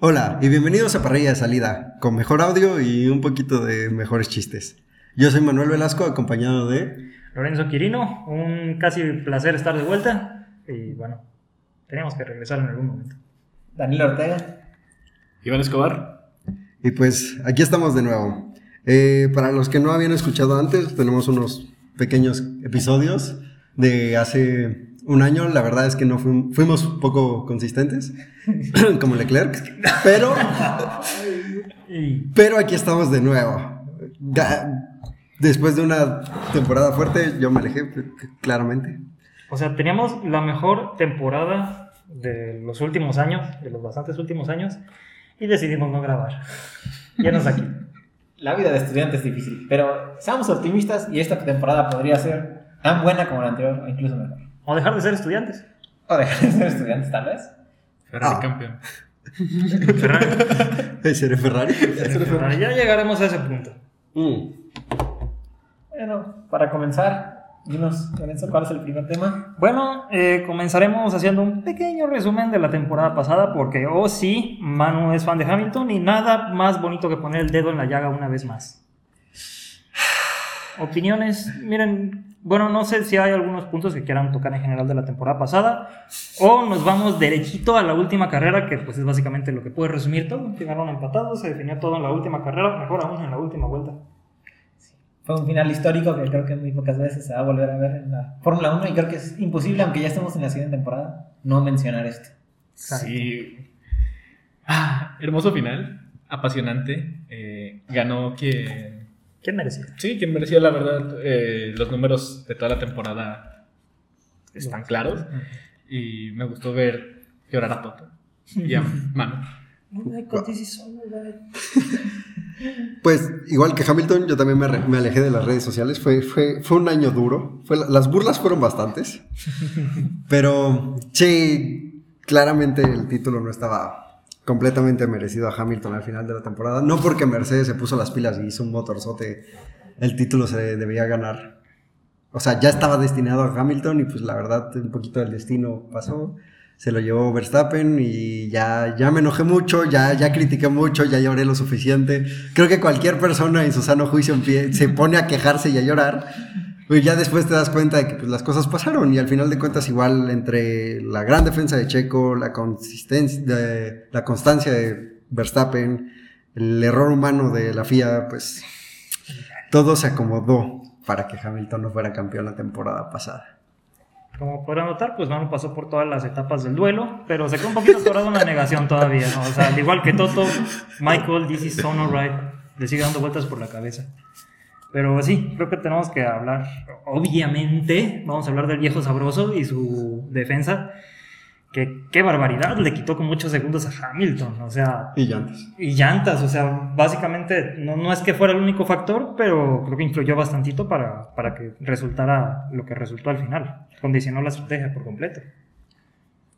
Hola y bienvenidos a Parrilla de Salida, con mejor audio y un poquito de mejores chistes. Yo soy Manuel Velasco, acompañado de... Lorenzo Quirino, un casi placer estar de vuelta y bueno, teníamos que regresar en algún momento. Daniel Ortega. Iván Escobar. Y pues aquí estamos de nuevo. Eh, para los que no habían escuchado antes, tenemos unos pequeños episodios de hace un año. La verdad es que no fuim- fuimos poco consistentes, como Leclerc, pero, pero aquí estamos de nuevo. Después de una temporada fuerte, yo me alejé claramente. o sea, teníamos la mejor temporada de los últimos años, de los bastantes últimos años, y decidimos no grabar. Llenos aquí. La vida de estudiante es difícil, pero seamos optimistas y esta temporada podría ser tan buena como la anterior o incluso mejor. O dejar de ser estudiantes. O dejar de ser estudiantes, tal vez. Ferrari Ah. campeón. Ferrari. ¿Seré Ferrari? Ferrari. Ya llegaremos a ese punto. Mm. Bueno, para comenzar, dinos, Lorenzo, ¿cuál es el primer tema? Bueno, eh, comenzaremos haciendo un pequeño resumen de la temporada pasada porque, oh sí, Manu es fan de Hamilton y nada más bonito que poner el dedo en la llaga una vez más. Opiniones, miren, bueno, no sé si hay algunos puntos que quieran tocar en general de la temporada pasada o nos vamos derechito a la última carrera que pues es básicamente lo que puede resumir todo. Quedaron empatados, se definió todo en la última carrera, mejor aún en la última vuelta. Fue un final histórico que creo que muy pocas veces se va a volver a ver en la Fórmula 1 y creo que es imposible, aunque ya estemos en la siguiente temporada, no mencionar esto. Sí. Ah, hermoso final. Apasionante. Eh, ganó quien. ¿Quién merecía? Sí, quien merecía, la verdad. eh, los números de toda la temporada están claros. Y me gustó ver llorar a Toto. Y a Manu. Pues igual que Hamilton, yo también me, re- me alejé de las redes sociales. Fue, fue, fue un año duro. Fue, la- las burlas fueron bastantes. Pero sí, claramente el título no estaba completamente merecido a Hamilton al final de la temporada. No porque Mercedes se puso las pilas y hizo un motorzote, el título se debía ganar. O sea, ya estaba destinado a Hamilton y pues la verdad un poquito del destino pasó. Se lo llevó Verstappen y ya, ya me enojé mucho, ya, ya critiqué mucho, ya lloré lo suficiente. Creo que cualquier persona en su sano juicio se pone a quejarse y a llorar. Y ya después te das cuenta de que pues, las cosas pasaron y al final de cuentas igual entre la gran defensa de Checo, la consistencia, la constancia de Verstappen, el error humano de la FIA, pues todo se acomodó para que Hamilton no fuera campeón la temporada pasada. Como podrán notar, pues Manu pasó por todas las etapas del duelo, pero se quedó un poquito atorado en la negación todavía, ¿no? O sea, al igual que Toto, Michael, this is so right, le sigue dando vueltas por la cabeza. Pero sí, creo que tenemos que hablar, obviamente, vamos a hablar del viejo sabroso y su defensa, que qué barbaridad, le quitó con muchos segundos a Hamilton, o sea, Y llantas. y llantas, o sea, básicamente no, no es que fuera el único factor, pero creo que influyó bastantito para, para que resultara lo que resultó al final. Condicionó la estrategia por completo.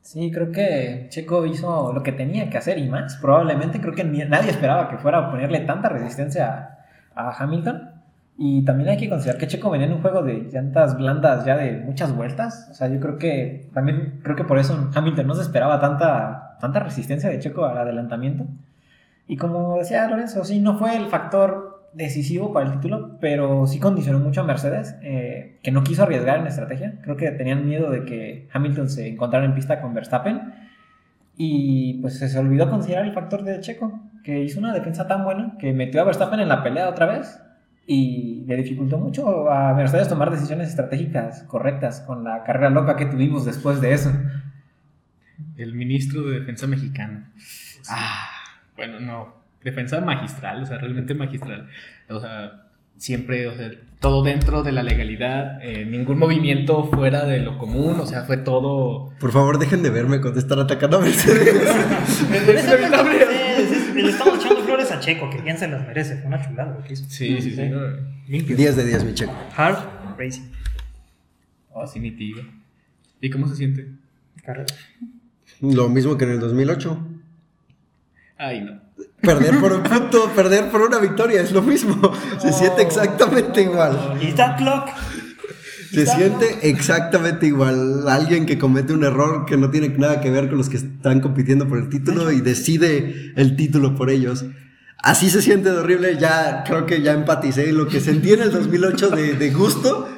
Sí, creo que Checo hizo lo que tenía que hacer y más. Probablemente creo que ni- nadie esperaba que fuera a ponerle tanta resistencia a, a Hamilton. Y también hay que considerar que Checo venía en un juego de llantas blandas ya de muchas vueltas. O sea, yo creo que también creo que por eso Hamilton no se esperaba tanta, tanta resistencia de Checo al adelantamiento. Y como decía Lorenzo, sí, no fue el factor decisivo para el título, pero sí condicionó mucho a Mercedes, eh, que no quiso arriesgar en la estrategia. Creo que tenían miedo de que Hamilton se encontrara en pista con Verstappen. Y pues se olvidó considerar el factor de Checo, que hizo una defensa tan buena que metió a Verstappen en la pelea otra vez y le dificultó mucho a Mercedes tomar decisiones estratégicas correctas con la carrera loca que tuvimos después de eso. El ministro de Defensa mexicano. Ah, bueno, no. Defensa magistral, o sea, realmente magistral. O sea, siempre, o sea, todo dentro de la legalidad, eh, ningún movimiento fuera de lo común, o sea, fue todo. Por favor, dejen de verme cuando están atacando a Mercedes. Le estamos echando flores a Checo, que bien se las merece. Fue una chulada lo que hizo. Sí, sí, sí. no, Limpio. 10 de 10, mi checo. Hard racing. Oh, definitivo. ¿Y cómo se siente? Carrera. Lo mismo que en el 2008. Ay, no. Perder por un punto, perder por una victoria es lo mismo. Se siente exactamente igual. ¿Y that clock? Se siente exactamente igual. Alguien que comete un error que no tiene nada que ver con los que están compitiendo por el título y decide el título por ellos. Así se siente de horrible. Ya creo que ya empaticé. Lo que sentí en el 2008 de, de gusto,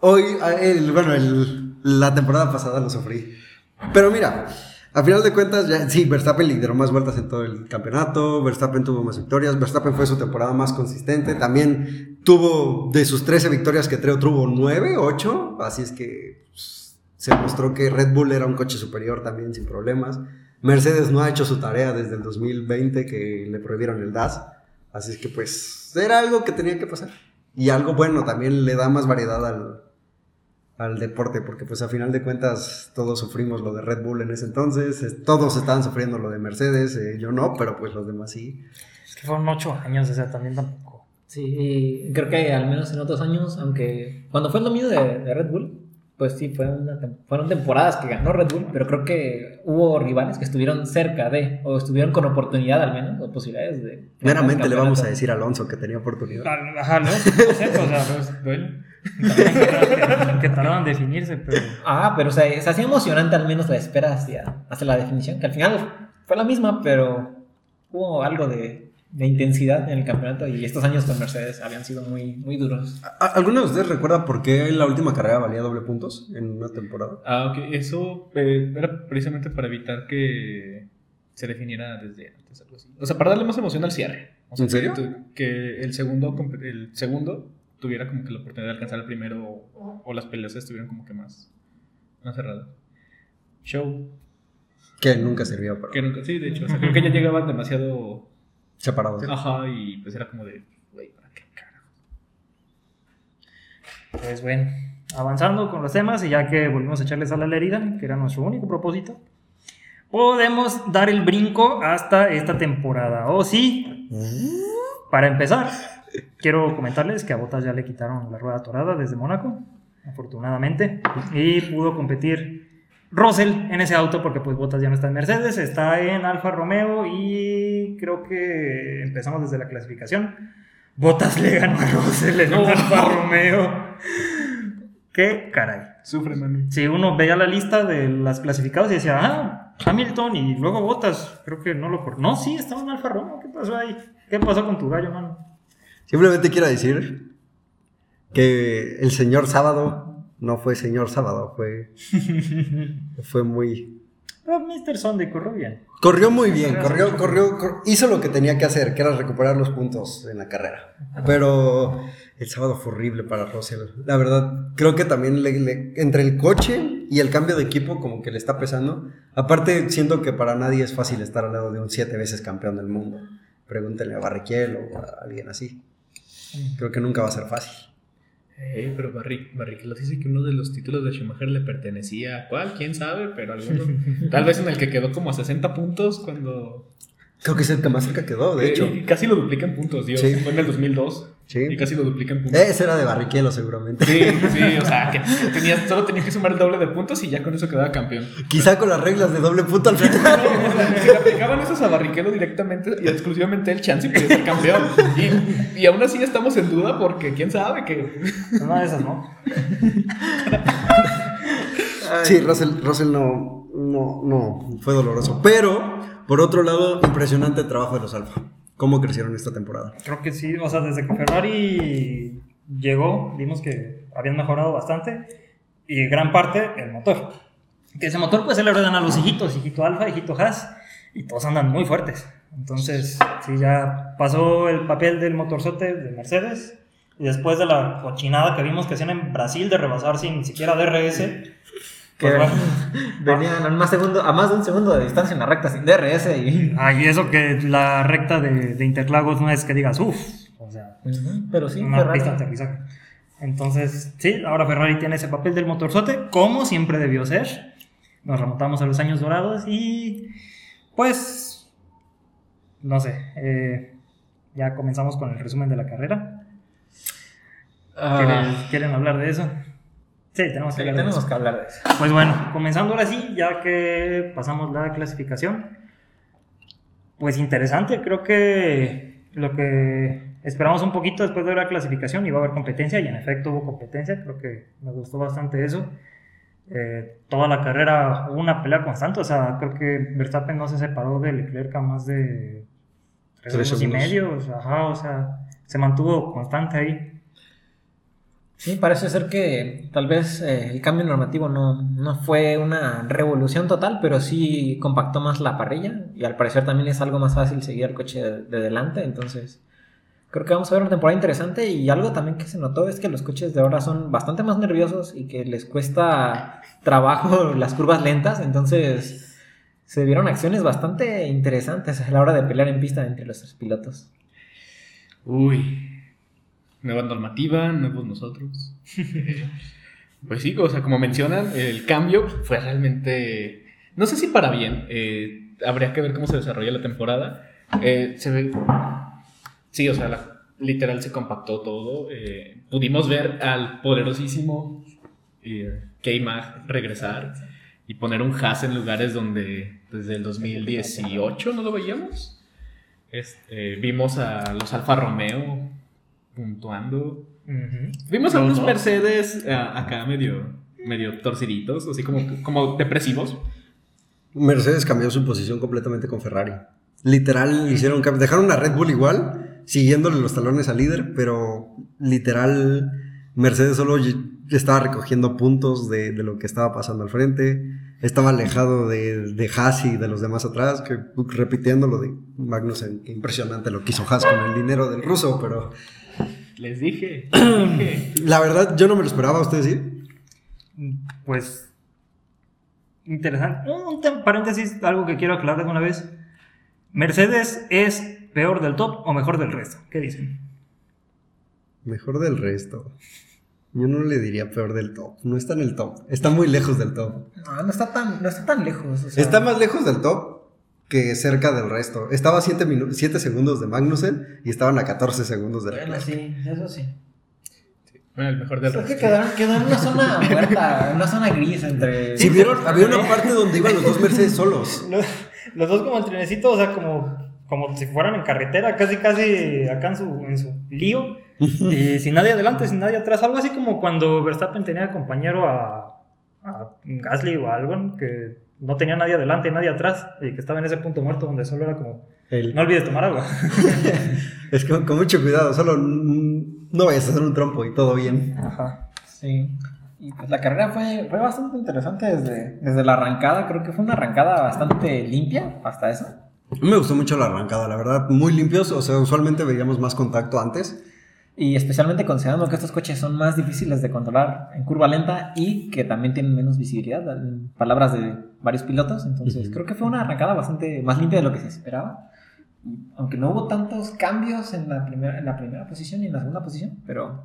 hoy, el- bueno, el- la temporada pasada lo sufrí. Pero mira, a final de cuentas, ya, sí, Verstappen lideró más vueltas en todo el campeonato, Verstappen tuvo más victorias, Verstappen fue su temporada más consistente, también tuvo de sus 13 victorias que creo tuvo 9, 8, así es que pues, se mostró que Red Bull era un coche superior también sin problemas. Mercedes no ha hecho su tarea desde el 2020 que le prohibieron el DAS, así es que pues era algo que tenía que pasar. Y algo bueno, también le da más variedad al, al deporte, porque pues a final de cuentas todos sufrimos lo de Red Bull en ese entonces, es- todos estaban sufriendo lo de Mercedes, eh, yo no, pero pues los demás sí. Es que fueron ocho años, o sea, también tampoco. Sí, y creo que al menos en otros años, aunque cuando fue el dominio de, de Red Bull, pues sí, fue una fueron temporadas que ganó Red Bull, pero creo que hubo rivales que estuvieron cerca de, o estuvieron con oportunidad al menos, o posibilidades de... Meramente le vamos a decir a Alonso que tenía oportunidad. Ajá, no, o sea, Pues, que, tardaban en definirse, pero Ah, pero o sea, se hacía emocionante al menos la espera hacia, hacia la definición, que al final fue la misma, pero hubo algo de, de intensidad en el campeonato y estos años con Mercedes habían sido muy, muy duros. ¿A- ¿Alguno de ustedes recuerda por qué la última carrera valía doble puntos en una temporada? Ah, ok. Eso eh, era precisamente para evitar que se definiera desde antes, algo así. O sea, para darle más emoción al cierre. O sea, ¿En serio? Que, el segundo, el segundo tuviera como que la oportunidad de alcanzar al primero o, o las peleas estuvieran como que más, más cerradas. Show. Que nunca sirvió, pero Que nunca, sí, de hecho. O sea, creo que ya llegaban demasiado. separados. Ajá, y pues era como de. Güey, ¿para qué carajo? Pues bueno, avanzando con los temas y ya que volvimos a echarles a la herida, que era nuestro único propósito, podemos dar el brinco hasta esta temporada. O sí, para empezar, quiero comentarles que a Bottas ya le quitaron la rueda torada desde Mónaco, afortunadamente, y pudo competir Russell en ese auto porque pues Bottas ya no está en Mercedes, está en Alfa Romeo y creo que empezamos desde la clasificación. Bottas le ganó a Russell en un Alfa Romeo. Qué caray. Sufre, mano. Si uno veía la lista de las clasificadas y decía, ah, Hamilton y luego Bottas, creo que no lo por. No, sí, estaba en Alfa Romeo. ¿Qué pasó ahí? ¿Qué pasó con tu gallo, mano? Simplemente quiero decir que el señor sábado no fue señor sábado, fue, fue muy... Pero Mr. Sunday corrió bien. Corrió muy bien, corrió, corrió, cor- hizo lo que tenía que hacer, que era recuperar los puntos en la carrera. Pero el sábado fue horrible para Russell. La verdad, creo que también le- le- entre el coche y el cambio de equipo como que le está pesando. Aparte, siento que para nadie es fácil estar al lado de un siete veces campeón del mundo. Pregúntenle a Barrichello o a alguien así. Creo que nunca va a ser fácil. Eh, pero Barri Barrichello dice que uno de los títulos de Schumacher le pertenecía. ¿Cuál? ¿Quién sabe? Pero alguno. Tal vez en el que quedó como a 60 puntos cuando. Creo que es el que más cerca quedó, de Eh, hecho. casi lo duplica en puntos, Dios. Sí. Fue en el 2002. Sí. Y casi lo duplica en puntos. Ese era de Barrichello seguramente. Sí, sí, o sea, que tenía, solo tenía que sumar el doble de puntos y ya con eso quedaba campeón. Quizá con las reglas de doble punto al final. No, o sea, si le aplicaban esos a Barrichello directamente y exclusivamente el chance y podía ser campeón. Y, y aún así estamos en duda porque quién sabe que. Una de esas, ¿no? Sí, Russell, Russell no, no, no, fue doloroso. Pero, por otro lado, impresionante el trabajo de los Alfa. ¿Cómo crecieron esta temporada? Creo que sí. O sea, desde que Ferrari llegó, vimos que habían mejorado bastante. Y gran parte el motor. Que ese motor, pues, se le heredan a los hijitos, hijito Alfa, hijito Haas. Y todos andan muy fuertes. Entonces, sí, ya pasó el papel del motorzote de Mercedes. Y después de la cochinada que vimos que hacían en Brasil de rebasar sin siquiera DRS. Que pues, bueno. venían a más, segundo, a más de un segundo de distancia en la recta sin DRS y... Ah, y eso que la recta de, de Interlagos no es que digas, uff. O sea, Pero sí, una Ferrari. pista de aterrizaje. Entonces, sí, ahora Ferrari tiene ese papel del motorzote, como siempre debió ser. Nos remontamos a los años dorados y, pues, no sé, eh, ya comenzamos con el resumen de la carrera. ¿Quieren, Ah, quieren hablar de eso? Sí, tenemos que sí, hablar de tenemos eso. que hablar de eso. Pues bueno, comenzando ahora sí, ya que pasamos la clasificación. Pues interesante, creo que lo que esperamos un poquito después de la clasificación va a haber competencia y en efecto hubo competencia, creo que me gustó bastante eso. Eh, toda la carrera hubo una pelea constante, o sea, creo que Verstappen no se separó de Leclerc a más de tres, Tres segundos y medio, o sea, ajá, o sea, se mantuvo constante ahí. Sí, parece ser que tal vez eh, el cambio normativo no, no fue una revolución total, pero sí compactó más la parrilla y al parecer también es algo más fácil seguir al coche de, de delante, entonces creo que vamos a ver una temporada interesante y algo también que se notó es que los coches de ahora son bastante más nerviosos y que les cuesta trabajo las curvas lentas, entonces se vieron acciones bastante interesantes a la hora de pelear en pista entre los tres pilotos. Uy, nueva normativa, nuevos nosotros. pues sí, o sea, como mencionan, el cambio fue realmente, no sé si para bien, eh, habría que ver cómo se desarrolla la temporada. Eh, se ve, sí, o sea, la- literal se compactó todo. eh, pudimos ver al poderosísimo eh, K-Mag regresar y poner un Haas en lugares donde desde el 2018 no lo veíamos. Este, vimos a los Alfa Romeo puntuando. Vimos a Los unos. Mercedes eh, acá medio, medio torciditos, así como, como depresivos. Mercedes cambió su posición completamente con Ferrari. Literal, hicieron dejaron a Red Bull igual, siguiéndole los talones al líder, pero literal, Mercedes solo estaba recogiendo puntos de, de lo que estaba pasando al frente. Estaba alejado de, de Haas y de los demás atrás, que repitiendo lo de Magnussen, impresionante lo que hizo Haas con el dinero del ruso, pero Les dije, les dije. la verdad yo no me lo esperaba, ¿ustedes sí? Pues interesante. Un, paréntesis, algo que quiero aclarar de una vez. Mercedes es peor del top o mejor del resto. ¿Qué dicen? Mejor del resto. Yo no le diría peor del top. No está en el top. Está muy lejos del top. No, no está tan, no está tan lejos. o sea- Está más lejos del top que cerca del resto. Estaba a 7 segundos de Magnussen y estaban a 14 segundos de Bueno, Leclerc. sí, eso sí. Bueno, el mejor del Es que resto. quedaron, quedó en una zona muerta, en una zona gris entre. Si vieron, había una parte donde iban los dos Mercedes solos. Los, los dos como el trenecito, o sea, como, como si fueran en carretera, casi casi acá en su, en su lío. y sin nadie adelante, sin nadie atrás. Algo así como cuando Verstappen tenía compañero a, a Gasly o a Albon, que no tenía nadie adelante, nadie atrás, y que estaba en ese punto muerto donde solo era como, El- no olvides tomar agua. es con, con mucho cuidado, solo no vayas a hacer un trompo y todo bien. Ajá. Sí. Y pues la carrera fue, fue bastante interesante desde, desde la arrancada. Creo que fue una arrancada bastante limpia hasta eso. Me gustó mucho la arrancada, la verdad, muy limpios. O sea, usualmente veíamos más contacto antes. Y especialmente considerando que estos coches son más difíciles de controlar en curva lenta y que también tienen menos visibilidad, en palabras de varios pilotos. Entonces, creo que fue una arrancada bastante más limpia de lo que se esperaba. Aunque no hubo tantos cambios en la, primera, en la primera posición y en la segunda posición, pero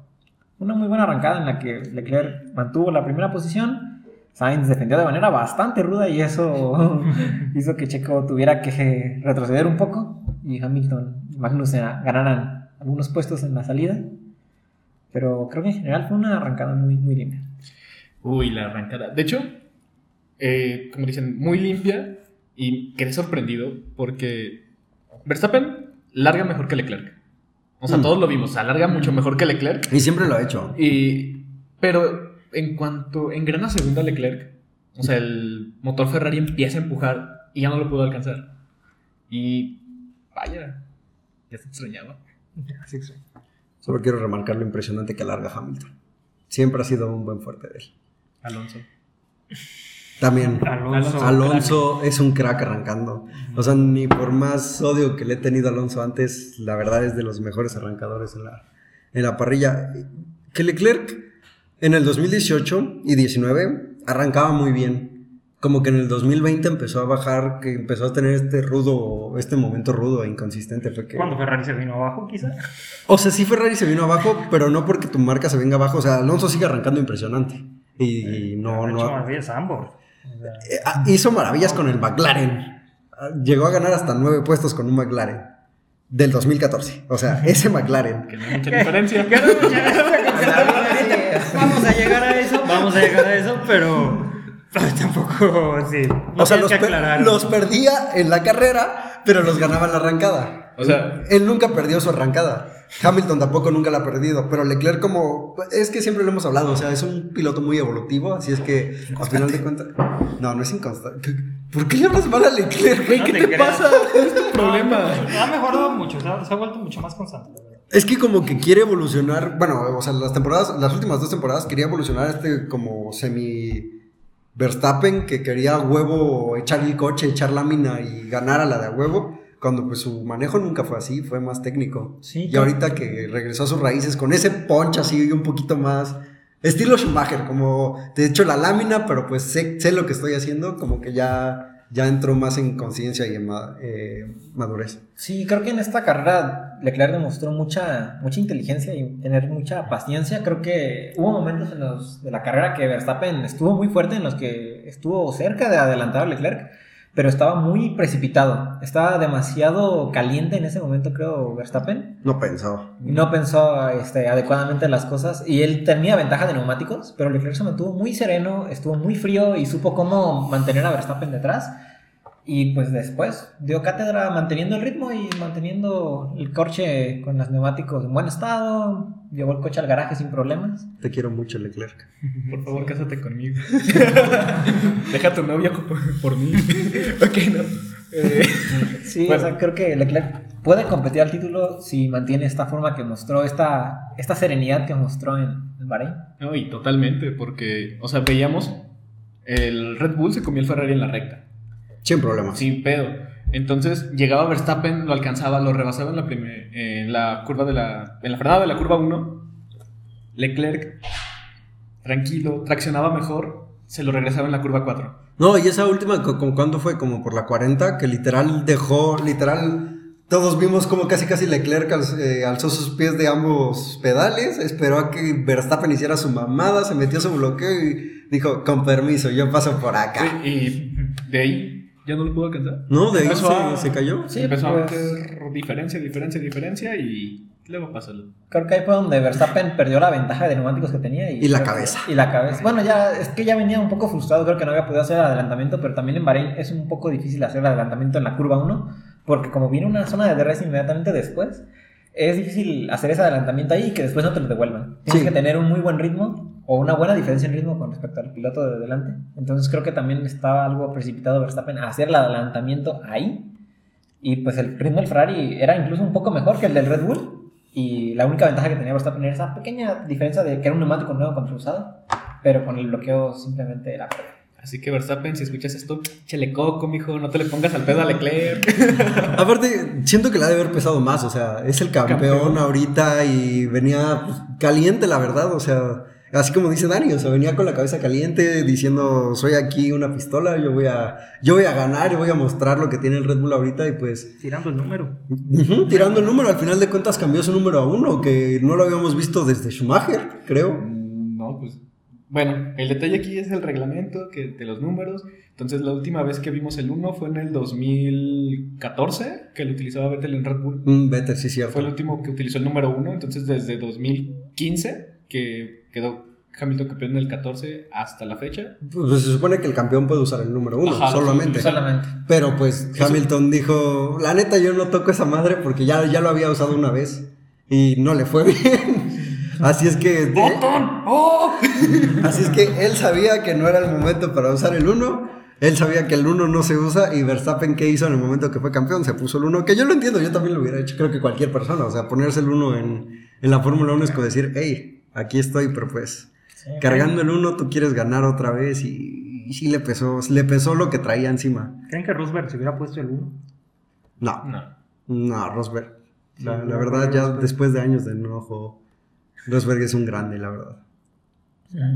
una muy buena arrancada en la que Leclerc mantuvo la primera posición. Sainz defendió de manera bastante ruda y eso hizo que Checo tuviera que retroceder un poco y Hamilton y Magnussen ganaran algunos puestos en la salida. Pero creo que en general fue una arrancada muy, muy limpia. Uy, la arrancada. De hecho, eh, como dicen, muy limpia y quedé sorprendido porque Verstappen larga mejor que Leclerc. O sea, Mm. todos lo vimos, o sea, larga mucho mejor que Leclerc. Y siempre lo ha hecho. Y, pero en cuanto engrana segunda Leclerc, o sea, el motor Ferrari empieza a empujar y ya no lo pudo alcanzar. Y vaya, ya se extrañaba. Solo quiero remarcar lo impresionante que alarga Hamilton. Siempre ha sido un buen fuerte de él. Alonso. También. Alonso. Alonso es un crack arrancando. O sea, ni por más odio que le he tenido a Alonso antes, la verdad es de los mejores arrancadores en la, en la parrilla. Que Leclerc en el 2018 y 19 arrancaba muy bien. Como que en el 2020 empezó a bajar, que empezó a tener este rudo, este momento rudo e inconsistente. Fue que... Cuando Ferrari se vino abajo, quizá. O sea, sí Ferrari se vino abajo, pero no porque tu marca se venga abajo. O sea, Alonso sigue arrancando impresionante. Y no, Ha no, hecho más bien Sambor. Eh, ah, hizo maravillas con el McLaren. Ah, Llegó a ganar hasta nueve puestos con un McLaren. Del 2014. O sea, ese McLaren. Que no hay mucha diferencia. Vamos a llegar a eso, vamos a llegar a eso, pero tampoco, sí. No o sea, los, per- los perdía en la carrera, pero los ganaba en la arrancada. O sea, Él nunca perdió su arrancada. Hamilton tampoco nunca la ha perdido, pero Leclerc como... Es que siempre lo hemos hablado, o sea, es un piloto muy evolutivo, así es que al final de cuentas... No, no es inconstante. ¿Por qué le hablas mal a Leclerc, güey? No ¿Qué te pasa? ¿Cuál es tu problema? Ha mejorado mucho, se ha, se ha vuelto mucho más constante. Es que como que quiere evolucionar, bueno, o sea, las temporadas, las últimas dos temporadas quería evolucionar este como semi Verstappen que quería a huevo echar el coche, echar lámina y ganar a la de a huevo, cuando pues su manejo nunca fue así, fue más técnico. Sí, y claro. ahorita que regresó a sus raíces con ese punch así un poquito más estilo Schumacher, como te echo la lámina, pero pues sé, sé lo que estoy haciendo, como que ya ya entró más en conciencia y en eh, madurez. Sí, creo que en esta carrera Leclerc demostró mucha, mucha inteligencia y tener mucha paciencia. Creo que hubo momentos en los de la carrera que Verstappen estuvo muy fuerte, en los que estuvo cerca de adelantar a Leclerc, pero estaba muy precipitado. Estaba demasiado caliente en ese momento, creo, Verstappen. No pensó. No pensó este, adecuadamente las cosas. Y él tenía ventaja de neumáticos, pero Leclerc se mantuvo muy sereno, estuvo muy frío y supo cómo mantener a Verstappen detrás. Y pues después dio cátedra manteniendo el ritmo y manteniendo el coche con los neumáticos en buen estado. Llevó el coche al garaje sin problemas. Te quiero mucho, Leclerc. Por favor, cásate conmigo. Deja a tu novia por, por mí. ok, no. Eh, Sí, Bueno. o sea, creo que Leclerc puede competir al título si mantiene esta forma que mostró, esta, esta serenidad que mostró en, en Bahrein. no, y totalmente, porque, o sea, veíamos el Red Bull se comió el Ferrari en la recta. Sin problemas. Sin pedo. Entonces llegaba Verstappen, lo alcanzaba, lo rebasaba en la, primer- en la curva de la. En la frenada de la curva 1. Leclerc, tranquilo, traccionaba mejor, se lo regresaba en la curva 4. No, y esa última, co- como cuando fue, como por la 40, que literal dejó, literal, todos vimos como casi casi Leclerc eh, alzó sus pies de ambos pedales, esperó a que Verstappen hiciera su mamada, se metió su bloqueo y dijo, con permiso, yo paso por acá. Y de ahí ya no lo pudo alcanzar. No, de ahí se, a- se cayó. Sí, Empezó a pues- meter diferencia, diferencia, diferencia y luego pasó. Creo que ahí fue donde Verstappen perdió la ventaja de neumáticos que tenía. Y, Y la que- cabeza. Y la cabeza. Bueno, ya es que ya venía un poco frustrado, creo que no había podido hacer el adelantamiento, pero también en Bahrein es un poco difícil hacer el adelantamiento en la curva 1, porque como viene una zona de DRS inmediatamente después, es difícil hacer ese adelantamiento ahí y que después no te lo devuelvan. Tienes Sí. que tener un muy buen ritmo o una buena diferencia en ritmo con respecto al piloto de delante. Entonces creo que también estaba algo precipitado Verstappen a hacer el adelantamiento ahí. Y pues el ritmo del Ferrari era incluso un poco mejor que el del Red Bull. Y la única ventaja que tenía Verstappen era esa pequeña diferencia de que era un neumático nuevo contra usado. Pero con el bloqueo simplemente era perfecto. Así que Verstappen, si escuchas esto, chele coco, mijo, no te le pongas al pedo a Leclerc. Aparte, siento que le ha de haber pesado más, o sea, es el campeón, Campeón. ahorita y venía pues, caliente, la verdad, o sea, así como dice Dani, o sea, venía con la cabeza caliente diciendo, soy aquí una pistola, yo voy a, yo voy a ganar, yo voy a mostrar lo que tiene el Red Bull ahorita y pues, Tirando el número. tirando el número, al final de cuentas cambió su número a uno, que no lo habíamos visto desde Schumacher, creo. No, pues. Bueno, el detalle aquí es el reglamento que, de los números. Entonces, la última vez que vimos el 1 fue en el 2014, que lo utilizaba Vettel en Red Bull. Mm, Vete, sí, cierto. Fue el último que utilizó el número 1. Entonces, desde 2015, que quedó Hamilton campeón del 14 hasta la fecha. Pues se supone que el campeón puede usar el número uno, Ajá, solamente. Pero pues Hamilton dijo, la neta yo no toco esa madre porque ya, ya lo había usado una vez y no le fue bien. Así es que... ¡Oh! Así es que él sabía que no era el momento para usar el 1. Él sabía que el 1 no se usa y Verstappen ¿qué hizo en el momento que fue campeón? Se puso el 1, que yo lo entiendo, yo también lo hubiera hecho, creo que cualquier persona, o sea, ponerse el 1 en, en la Fórmula 1 es como decir, hey, aquí estoy, pero pues Sí. cargando el 1 tú quieres ganar otra vez y, y sí le pesó, le pesó lo que traía encima. ¿Creen que Rosberg se hubiera puesto el 1? No, No. no, Rosberg. La, Sí, la no, verdad, ya Rosberg. después de años de enojo, Rosberg es un grande, la verdad.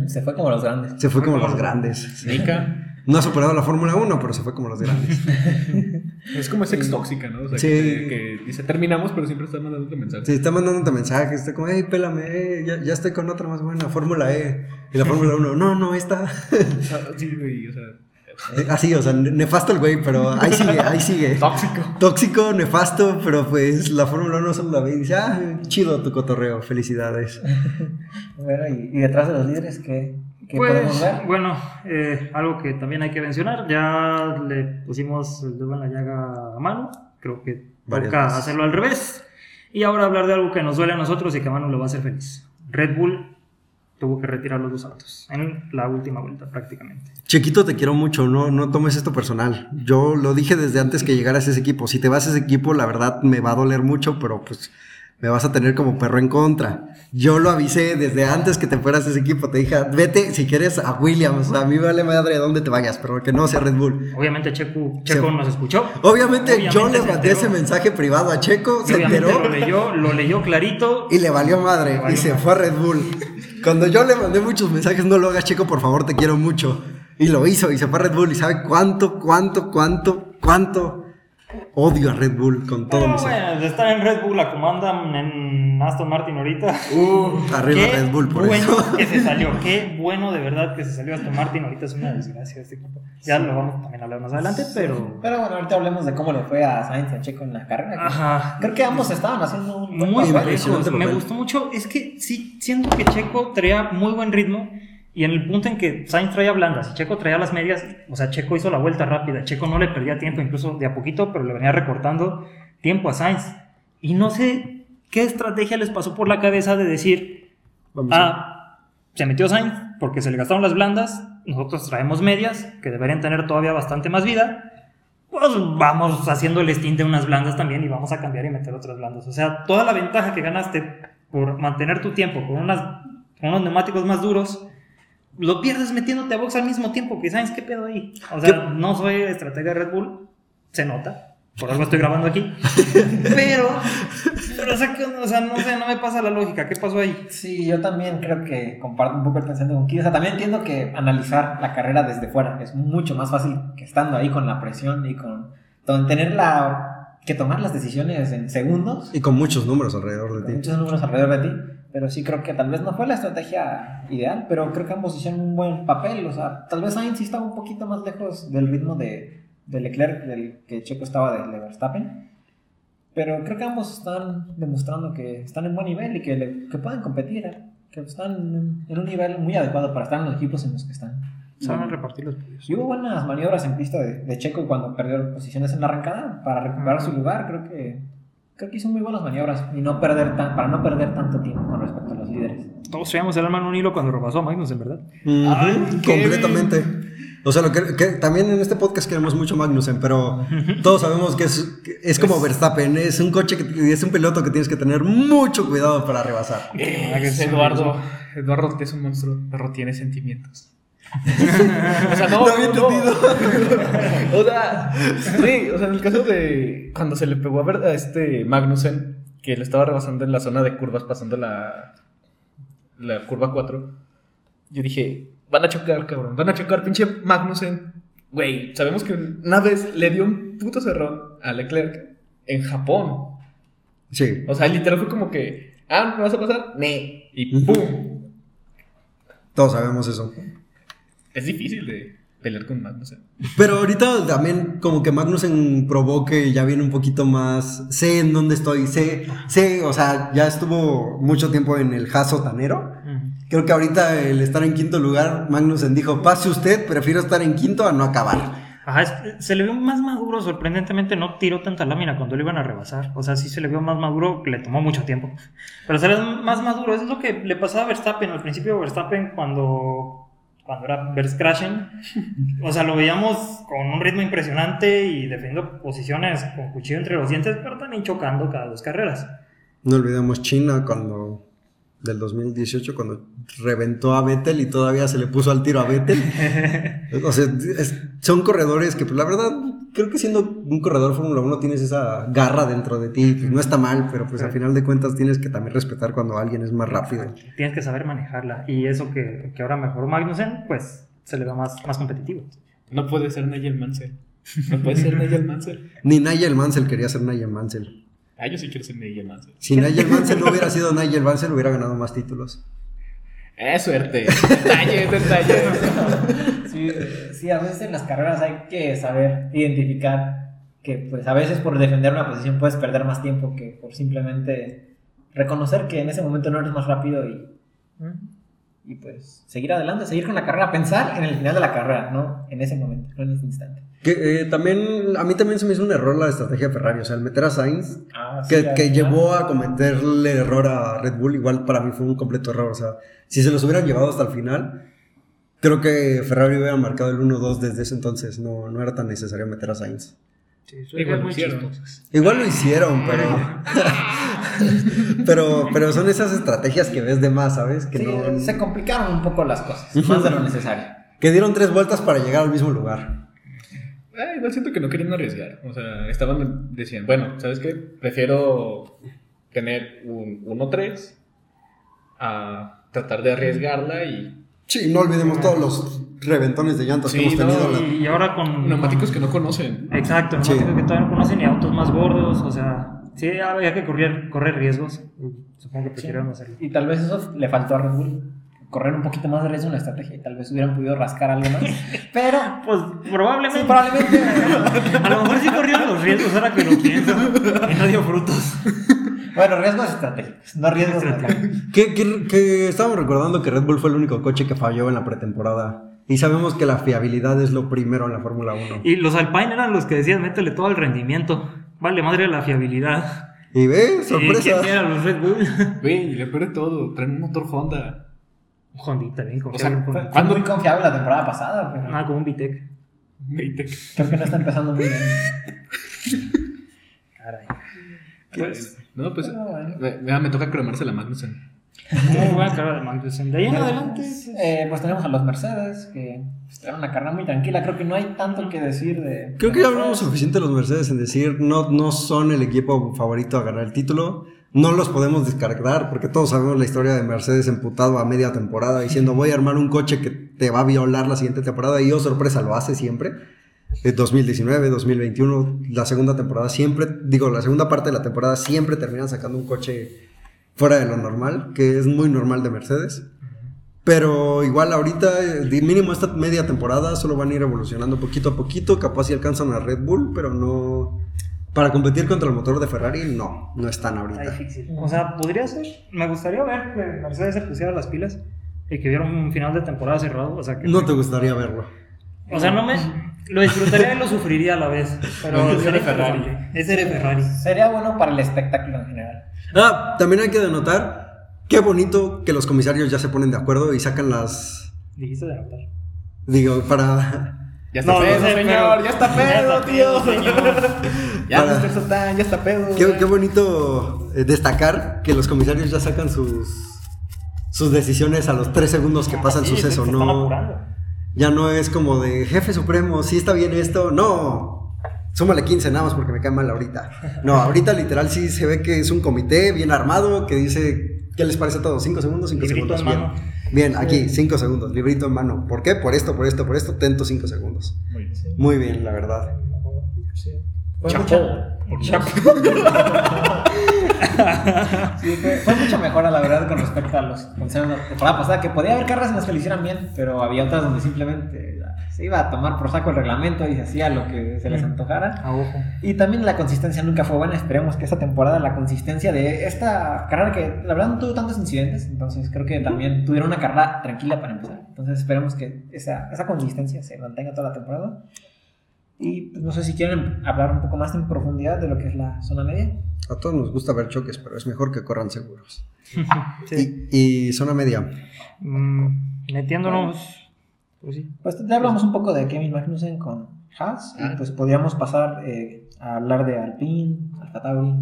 Se fue como los grandes. Se fue como los grandes. Nika. No ha superado la Fórmula 1, pero se fue como los grandes. Es como esa ex tóxica, ¿no? O sea, Sí. que, que dice terminamos, pero siempre está mandándote mensajes. Sí, está mandándote mensajes, está como, hey, pélame, eh, ya, ya estoy con otra más buena, Fórmula E. Y la Fórmula 1, no, no, esta. Ah, Sí, güey, o sea, Así, o sea, nefasto el güey, pero ahí sigue, ahí sigue. tóxico. Tóxico, nefasto, pero pues la Fórmula 1 solo la ve y dice, ah, chido tu cotorreo, felicidades. Bueno, y, y detrás de los líderes, ¿qué, qué Pues, bueno, eh, algo que también hay que mencionar, ya le pusimos el dedo en la llaga a mano, creo que toca hacerlo al revés. Y ahora hablar de algo que nos duele a nosotros y que a Manu lo va a hacer feliz. Red Bull tuvo que retirar los dos autos en la última vuelta prácticamente. Chiquito, te quiero mucho, no, no tomes esto personal. Yo lo dije desde antes que llegaras a ese equipo. Si te vas a ese equipo, la verdad me va a doler mucho, pero pues me vas a tener como perro en contra. Yo lo avisé desde antes que te fueras a ese equipo. Te dije, vete si quieres a Williams. a mí vale madre dónde te vayas, pero que no sea Red Bull. Obviamente Checo, Checo Se- nos escuchó. Obviamente, yo le mandé ese mensaje privado a Checo, se enteró Lo leyó, lo leyó clarito. y le valió madre Le valió y se madre. fue a Red Bull. Cuando yo le mandé muchos mensajes, no lo hagas Checo, por favor, te quiero mucho. Y lo hizo y se fue a Red Bull y sabe cuánto, cuánto, cuánto, cuánto odio a Red Bull con todo mi ser. bueno, de estar en Red Bull, la comandan en Aston Martin ahorita. Arriba Qué Red Bull por bueno eso. que se salió, qué bueno de verdad que se salió Aston Martin. Ahorita es una desgracia este equipo. Ya lo vamos también a hablar más adelante, pero. Pero bueno, ahorita hablemos de cómo le fue a Sainz y a Checo en la carrera. Ajá. Creo que ambos estaban haciendo un buen Muy parejos. Me papel. gustó mucho. Es que sí, siento que Checo traía muy buen ritmo. Y en el punto en que Sainz traía blandas y Checo traía las medias, o sea, Checo hizo la vuelta rápida. Checo no le perdía tiempo, incluso de a poquito, pero le venía recortando tiempo a Sainz. Y no sé qué estrategia les pasó por la cabeza de decir, Vamos a- ah, se metió Sainz porque se le gastaron las blandas, nosotros traemos medias que deberían tener todavía bastante más vida. Pues vamos haciendo el stint de unas blandas también y vamos a cambiar y meter otras blandas. O sea, toda la ventaja que ganaste por mantener tu tiempo con, unas, con unos neumáticos más duros, lo pierdes metiéndote a box al mismo tiempo que Sainz, ¿qué pedo ahí? O sea, no soy estratega de Red Bull, se nota, por algo estoy grabando aquí. pero, pero o sea, que- o sea, no sé, no me pasa la lógica, ¿qué pasó ahí? Sí, yo también creo que comparto un poco el pensamiento con Kid. O sea, también entiendo que analizar la carrera desde fuera es mucho más fácil que estando ahí con la presión y con, con tener la que tomar las decisiones en segundos. Y con muchos números alrededor con de ti. muchos números alrededor de ti. Pero sí creo que tal vez no fue la estrategia ideal, pero creo que ambos hicieron un buen papel. O sea, tal vez Sainz sí estaba un poquito más lejos del ritmo de, de Leclerc, del que Checo estaba de, de Verstappen. Pero creo que ambos están demostrando que están en buen nivel y que, le- que pueden competir, ¿eh? que están en un nivel muy adecuado para estar en los equipos en los que están. Se van a repartir los podios. Y hubo buenas maniobras en pista de, de Checo cuando perdió posiciones en la arrancada para recuperar su lugar. Creo que creo que hizo muy buenas maniobras y no perder tan, para no perder tanto tiempo con respecto a los líderes. Todos traíamos el alma en un hilo cuando rebasó a Magnus, en verdad. Ujú, Ay, completamente. O sea, lo que, que también en este podcast queremos mucho Magnussen, pero todos sabemos que es, que es como Verstappen, es un coche que es un piloto que tienes que tener mucho cuidado para rebasar. Ah, Es Eduardo. Eduardo es un monstruo, pero tiene sentimientos. o sea, no, No o sea, sí, o sea, en el caso de cuando se le pegó a ver a este Magnussen, que lo estaba rebasando en la zona de curvas, pasando la, la curva 4, yo dije, van a chocar, cabrón, van a chocar, pinche Magnussen. Güey, sabemos que una vez le dio un puto cerrón a Leclerc en Japón. Sí. O sea, literal fue como que, ah, ¿me vas a pasar? Ne. Y ¡pum! Todos sabemos eso. Es difícil de pelear con Magnussen. Pero ahorita también como que Magnussen probó que ya viene un poquito más, sé en dónde estoy, sé, sé, o sea, ya estuvo mucho tiempo en el Haas sotanero. Creo que ahorita el estar en quinto lugar, Magnussen dijo, pase usted, prefiero estar en quinto a no acabar. Ajá, se le vio más maduro, sorprendentemente no tiró tanta lámina cuando lo iban a rebasar. O sea, sí se le vio más maduro, le tomó mucho tiempo. Pero se le ve más maduro, eso es lo que le pasaba a Verstappen al principio. Verstappen cuando, cuando era Verscrashen, o sea, lo veíamos con un ritmo impresionante y defendiendo posiciones con cuchillo entre los dientes, pero también chocando cada dos carreras. No olvidemos China cuando del 2018 cuando reventó a Vettel y todavía se le puso al tiro a Vettel. o sea, es- son corredores que pues, la verdad creo que siendo un corredor Fórmula 1 tienes esa garra dentro de ti, pues, no está mal, pero pues al final de cuentas tienes que también respetar cuando alguien es más rápido. Tienes que saber manejarla. Y eso que, que ahora mejoró Magnussen, pues se le ve más, más competitivo. No puede ser Nigel Mansell. No puede ser Nigel Mansell. Ni Nigel Mansell quería ser Nigel Mansell. Ah, yo sí quiero ser Nigel Mansell. Si Nigel Mansell no hubiera sido Nigel Mansell hubiera ganado más títulos. Eh, suerte. Detalle, detalle. Sí, sí, a veces en las carreras hay que saber identificar que pues a veces por defender una posición puedes perder más tiempo que por simplemente reconocer que en ese momento no eres más rápido y, y pues seguir adelante, seguir con la carrera, pensar en el final de la carrera, no en ese momento, no en ese instante. Que, eh, también, a mí también se me hizo un error la estrategia de Ferrari, o sea, el meter a Sainz, Ah, que, que llevó a cometerle error a Red Bull, igual para mí fue un completo error, o sea, si se los hubieran llevado hasta el final, creo que Ferrari hubiera marcado el 1-2 desde ese entonces, no, no era tan necesario meter a Sainz. Sí, eso Igual lo muy hicieron. Igual lo hicieron, pero. pero, pero son esas estrategias que ves de más, ¿sabes? Que, Sí, no- se complicaron un poco las cosas, más de lo necesario. que dieron tres vueltas para llegar al mismo lugar. Ah, igual siento que no querían arriesgar. O sea, estaban, decían, bueno, ¿sabes qué? Prefiero tener un 1-3 a tratar de arriesgarla y Sí, no olvidemos todos los reventones de llantas que Sí, hemos tenido. no, la- Y, y ahora con. neumáticos que no conocen. Exacto, Sí. neumáticos que todavía no conocen y autos más gordos, o sea, sí, había que correr, correr riesgos. Supongo que prefirieron hacerlo. Y tal vez eso le faltó a Red Bull, correr un poquito más de riesgo en la estrategia y tal vez hubieran podido rascar algo más. Pero, Pues probablemente. sí, probablemente. A lo mejor sí corrieron los riesgos, ahora que lo pienso. Y no dio frutos. Bueno, riesgos estratégicos, no riesgos. Que, que- que estábamos recordando que Red Bull fue el único coche que falló en la pretemporada. Y sabemos que la fiabilidad es lo primero en la Fórmula 1. Y los Alpine eran los que decían, métele todo al rendimiento. Vale, madre la fiabilidad. Y ve, ¿Y sorpresa. era los Red Bull? Güey, y le peor todo, traen un motor Honda. Un Hondita, bien O sea, confiable. un Fue, muy confiable la temporada pasada, pero Ah, como un Vitec. Veinte. creo que no está empezando muy bien. Caray. Pues, no, pues bueno. me toca cromarse la Magnussen. Muy buena carrera de Magnussen. De ahí en adelante. Eh, pues tenemos a los Mercedes, que pues, traen una carrera muy tranquila. Creo que no hay tanto que decir de. Creo que ya hablamos suficiente de los Mercedes en decir no, no son el equipo favorito a ganar el título. No los podemos descargar porque todos sabemos la historia de Mercedes emputado a media temporada diciendo voy a armar un coche que te va a violar la siguiente temporada y oh sorpresa lo hace siempre. Eh, 2019, 2021, la segunda temporada siempre, digo, la segunda parte de la temporada siempre terminan sacando un coche fuera de lo normal, que es muy normal de Mercedes. Pero igual ahorita, eh, mínimo esta media temporada, solo van a ir evolucionando poquito a poquito. Capaz si alcanzan a Red Bull, pero no. Para competir contra el motor de Ferrari, no, no están Está ahorita. difícil. O sea, podría ser. Me gustaría ver que Mercedes se pusiera las pilas y que hubiera un final de temporada cerrado. O sea, que. No te gustaría verlo. O sea, no me. Lo disfrutaría y lo sufriría a la vez. Pero No, es sería Ferrari. interesante. Es de Ferrari. Sería bueno para el espectáculo en general. Ah, también hay que denotar qué bonito que los comisarios ya se ponen de acuerdo y sacan las. Dijiste de anotar. Digo, para. Ya está No, no pedo, sé, señor, pero- ya está Ya pedo, está tío. ya, Para- Mr. Sotán, ya está pedo. Qué, qué bonito eh, destacar que los comisarios ya sacan sus. sus decisiones a los tres segundos que pasa el Sí, suceso, se- se están no. apurando. Ya no es como de jefe supremo, si está bien esto, no. Súmale 15 nada más porque me cae mal ahorita. No, ahorita literal sí se ve que es un comité bien armado que dice, ¿qué les parece a todos? ¿5 segundos? 5 Librito segundos. en Bien. mano. Bien, aquí, 5 segundos, librito en mano. ¿Por qué? Por esto, por esto, por esto, tento 5 segundos. Muy bien. Muy bien, la verdad. Fue Chapó. Sí, fue, fue mucho mejor, la verdad, con respecto a los consejos de la temporada pasada, que podía haber carreras en las que lo hicieran bien, pero había otras donde simplemente se iba a tomar por saco el reglamento y se hacía lo que se les antojara. A ojo. Y también la consistencia nunca fue buena. Esperemos que esta temporada la consistencia de esta carrera que la verdad no tuvo tantos incidentes, entonces creo que también tuvieron una carrera tranquila para empezar. Entonces esperemos que esa, esa consistencia se mantenga toda la temporada. Y pues, no sé si quieren hablar un poco más en profundidad de lo que es la zona media. A todos nos gusta ver choques, pero es mejor que corran seguros. Sí. Y, y zona media. Mm, metiéndonos. Pues sí. Pues ya hablamos un poco de Kevin Magnussen con Haas Ah. y pues podríamos pasar eh, a hablar de Alpine, Alfa Tauri,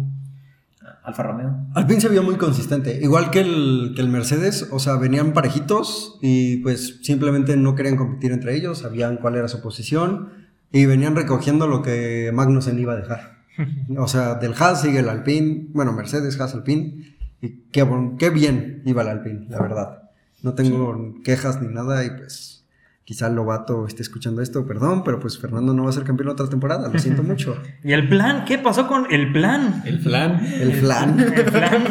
Alfa Romeo. Alpine se vio muy consistente, igual que el, que el Mercedes, o sea, venían parejitos y pues simplemente no querían competir entre ellos, sabían cuál era su posición y venían recogiendo lo que Magnussen iba a dejar. O sea, del Haas sigue el Alpine, bueno, Mercedes, Haas, Alpine, y qué, bon- qué bien iba el Alpine, la verdad. No tengo quejas ni nada y pues quizá el Lobato esté escuchando esto, perdón, pero pues Fernando no va a ser campeón otra temporada, lo siento mucho. ¿Y el plan? ¿Qué pasó con el plan? El flan. El flan. El plan.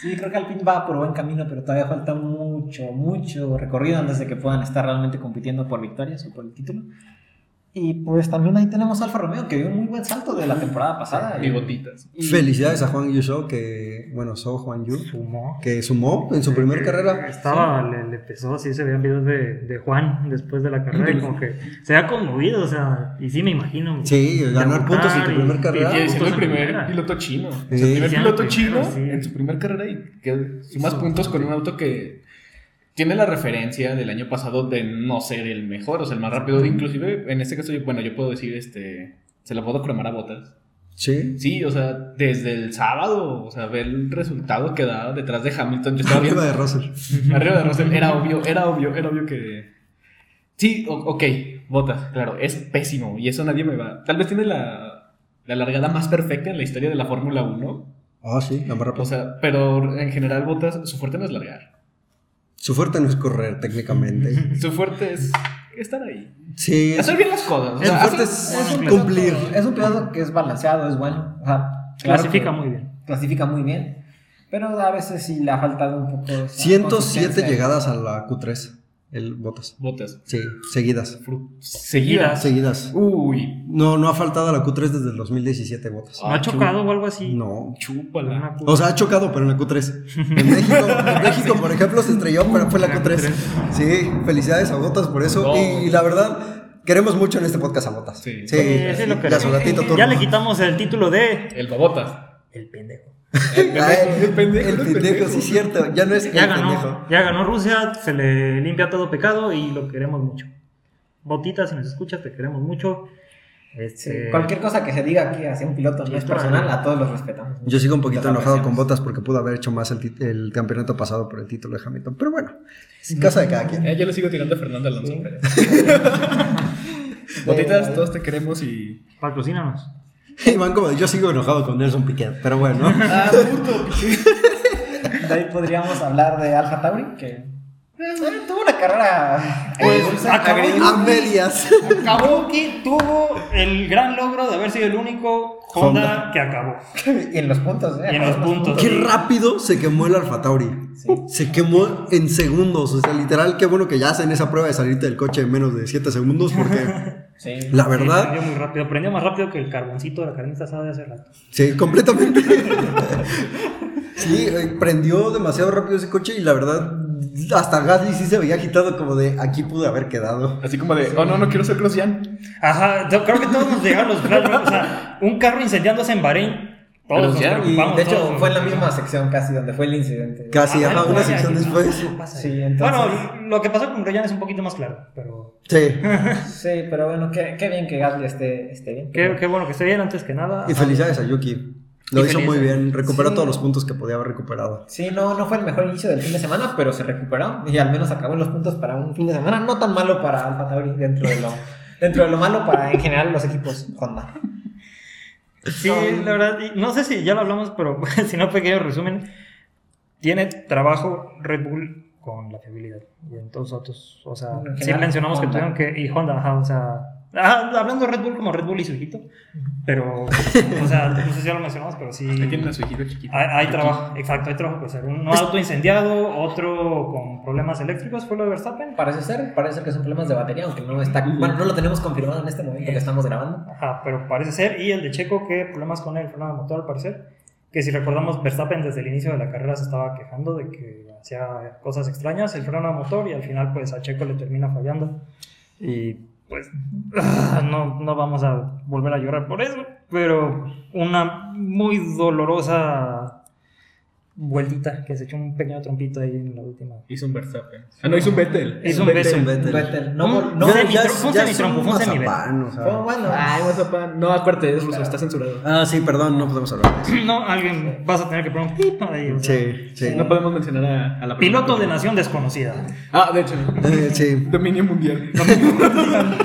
Sí, creo que Alpine va por buen camino, pero todavía falta mucho, mucho recorrido antes de que puedan estar realmente compitiendo por victorias o por el título. Y pues también ahí tenemos a Alfa Romeo, que dio un muy buen salto de la temporada pasada. Y gotitas. Y- Felicidades a Juan Yu que, bueno, So Juan Yu, Sumó. que sumó en su primer carrera. Estaba, le, le empezó, sí se veían videos de, de Juan después de la carrera y como que se ha conmovido, o sea, y sí me imagino. Sí, ganar puntos en tu y- primer y- carrera. Y siendo el primer primera. piloto chino. O sea, Sí. el primer piloto chino sí. en su primer carrera y que sumas puntos con un auto que tiene la referencia del año pasado de no ser el mejor, o sea, el más rápido. Inclusive, en este caso, yo- bueno, yo puedo decir, este, se lo puedo cromar a botas. Sí. Sí, o sea, desde el sábado, o sea, ver el resultado que da detrás de Hamilton, yo estaba Arriba viendo de Russell. arriba de Russell, era obvio, era obvio, era obvio que... Sí, ok, botas, claro, es pésimo y eso nadie me va... Tal vez tiene la, la largada más perfecta en la historia de la Fórmula 1, Ah, sí, la más rápida. o sea, pero en general botas, su fuerte no es largar, Su fuerte no es correr, técnicamente. su fuerte es estar ahí, Sí. hacer bien las cosas. sea, fuerte es es un cumplir. piloto- es un piloto que es balanceado, es bueno. O sea, claro Clasifica que muy bien. Clasifica muy bien. Pero a veces sí le ha faltado un poco. esa 107 consistencia. llegadas a la Q3. El Botas. botas. Sí, seguidas. Fru- Seguidas. Seguidas. Uy, No, no ha faltado a la Q3 desde el 2017, Botas. ¿No ha Ah, chocado o algo así? No. chúpala. O sea, ha chocado, pero en la Q3. En México, en México por ejemplo, se estrelló, pero fue la La Q3. Q3. Sí, felicidades a Botas por eso. No. Y la verdad, queremos mucho en este podcast a Botas. Sí. Sí, sí, lo ya su. Ya le quitamos el título de El babotas. El pendejo. El pendejo, El el pendejo, sí, cierto. Ya no es Ya el ganó, pendejo. ya ganó Rusia, se le limpia todo pecado y lo queremos mucho. Botita, si nos escuchas, te queremos mucho. Sí, Este, Cualquier cosa que se diga aquí hacia un piloto no es personal, a todos los respetamos. Yo sigo un poquito enojado con. Botas porque pudo haber hecho más el, el campeonato pasado por el título de Hamilton. Pero bueno, es casa de cada quien. Eh, yo le sigo tirando a Fernando Alonso. Sí. Botitas, todos te queremos y. Patrocínanos. Y van como de, yo sigo enojado con Nelson Piquet. Pero bueno. Ah, puto. De ahí podríamos hablar de Alfa Tauri, que eh, tuvo una carrera. Pues eh, acabó agridulce. a medias. Acabó que tuvo el gran logro de haber sido el único Honda, Honda. que acabó. Y en los puntos, ¿eh? Y en los puntos. Qué rápido se quemó el Alfa Tauri. Sí. Se quemó en segundos. O sea, literal, qué bueno que ya hacen esa prueba de salirte del coche en menos de 7 segundos. Porque Sí. la verdad, prendió muy rápido. Prendió más rápido que el carboncito de la carnita asada de hace rato. sí, completamente. Sí, eh, prendió demasiado rápido ese coche y la verdad, hasta Gasly sí se veía agitado, como de aquí pude haber quedado. Así como de, oh no, no quiero ser Grosjean. Ajá, yo creo que todos nos llegaron los flashbacks. O sea, un carro incendiándose en Bahrein. Todos Pero nos ya, y. De hecho, todos. fue en la misma sección casi donde fue el incidente. Casi, Ah, ajá, una ya, sección ya, después. ¿qué pasa? Sí, entonces- Bueno, lo que pasó con Grosjean es un poquito más claro, pero Sí. Sí, pero bueno, qué, qué bien que Gasly esté, esté bien. qué, qué bueno que esté bien antes que nada. Y felicidades a Yuki. Lo Y hizo muy bien, recuperó Sí. todos los puntos que podía haber recuperado. Sí, no, no fue el mejor inicio del fin de semana, pero se recuperó y al menos acabó en los puntos para un fin de semana no tan malo para Alfa Tauri dentro de lo, dentro de lo malo para en general los equipos Honda. Sí, la verdad, y no sé si ya lo hablamos, pero si no, pequeño resumen. Tiene trabajo Red Bull con la fiabilidad. Y en todos otros, o sea, sí mencionamos que Honda. tuvieron que. Y Honda, ajá, o sea. Ah, hablando de Red Bull como Red Bull y su hijito. Pero, o sea, no sé si ya lo mencionamos, pero sí. Ahí tienen a su hijito chiquito. Hay, hay trabajo, exacto, hay trabajo que hacer. Un auto incendiado, otro con problemas eléctricos, fue lo de Verstappen. Parece ser, parece ser que son problemas de batería, aunque no está, bueno, no lo tenemos confirmado en este momento que estamos grabando. Ajá, pero parece ser. Y el de Checo, que problemas con el freno de motor, al parecer. Que si recordamos, Verstappen desde el inicio de la carrera se estaba quejando de que hacía cosas extrañas, el freno de motor, y al final, pues a Checo le termina fallando. Y pues, ah, no, no vamos a volver a llorar por eso, pero una muy dolorosa vueltita que se echó un pequeño trompito ahí en la última. Hizo un Verstappen. Ah, no, hizo un Vettel. Hizo un Vettel, beso. Vettel. No, no, no, ya- fue un semitrompo, fue un semivet. mazapán, o sea. oh, bueno, Ay, Mazapán. No, acuérdate, es ruso, está censurado. Ah, sí, perdón, no podemos hablar de eso. No, alguien vas a tener que poner un pip ahí. Sí, sí. No podemos mencionar a, a la Piloto de nación desconocida. Ah, de hecho. Eh, sí. Dominio mundial.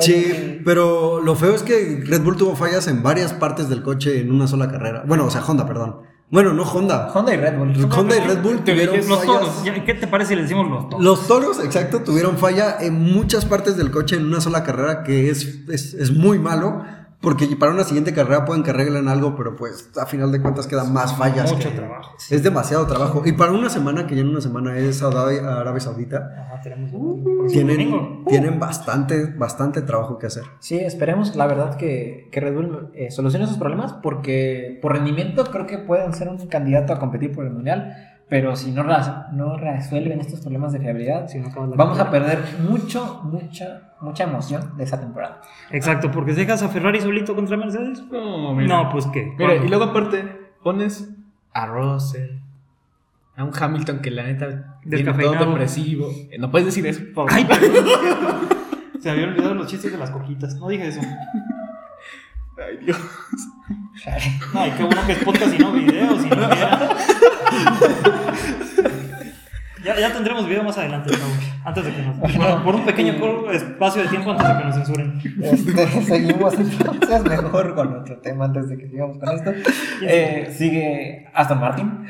Sí, pero lo feo es que Red Bull tuvo fallas en varias partes del coche en una sola carrera. Bueno, o sea, Honda, perdón. Bueno, no Honda. Honda y Red Bull. Honda y Red Bull tuvieron Los fallas. toros. ¿Qué te parece si le decimos los toros? Los toros, exacto, tuvieron falla en muchas partes del coche en una sola carrera, que es, es, es muy malo, Porque para una siguiente carrera pueden que arreglen algo, pero pues a final de cuentas quedan más fallas. Mucho que- trabajo. Es demasiado trabajo. Y para una semana, que ya en una semana es Arabia, Saudita, Ajá, tenemos tienen, domingo. tienen bastante, bastante trabajo que hacer. Sí, esperemos, la verdad, que, que Red Bull eh, solucione esos problemas porque por rendimiento creo que pueden ser un candidato a competir por el Mundial, pero si no, no resuelven estos problemas de fiabilidad, Si no vamos a perder mucho, mucha, mucha emoción de esa temporada. Exacto, porque si dejas a Ferrari solito contra Mercedes. No, mira. No, pues qué. Y luego aparte pones a Russell, a un Hamilton que la neta viene todo depresivo. Eh, No puedes decir eso. por favor. Ay. Se habían olvidado los chistes de las coquitas. No dije eso. Ay, Dios. Ay, qué bueno que es podcast y no video. Si no ya, ya tendremos video más adelante, antes de que nos. Bueno, por un pequeño espacio de tiempo antes de que nos censuren. Este, seguimos entonces mejor con otro tema antes de que sigamos con esto. Eh, sigue Aston Martin.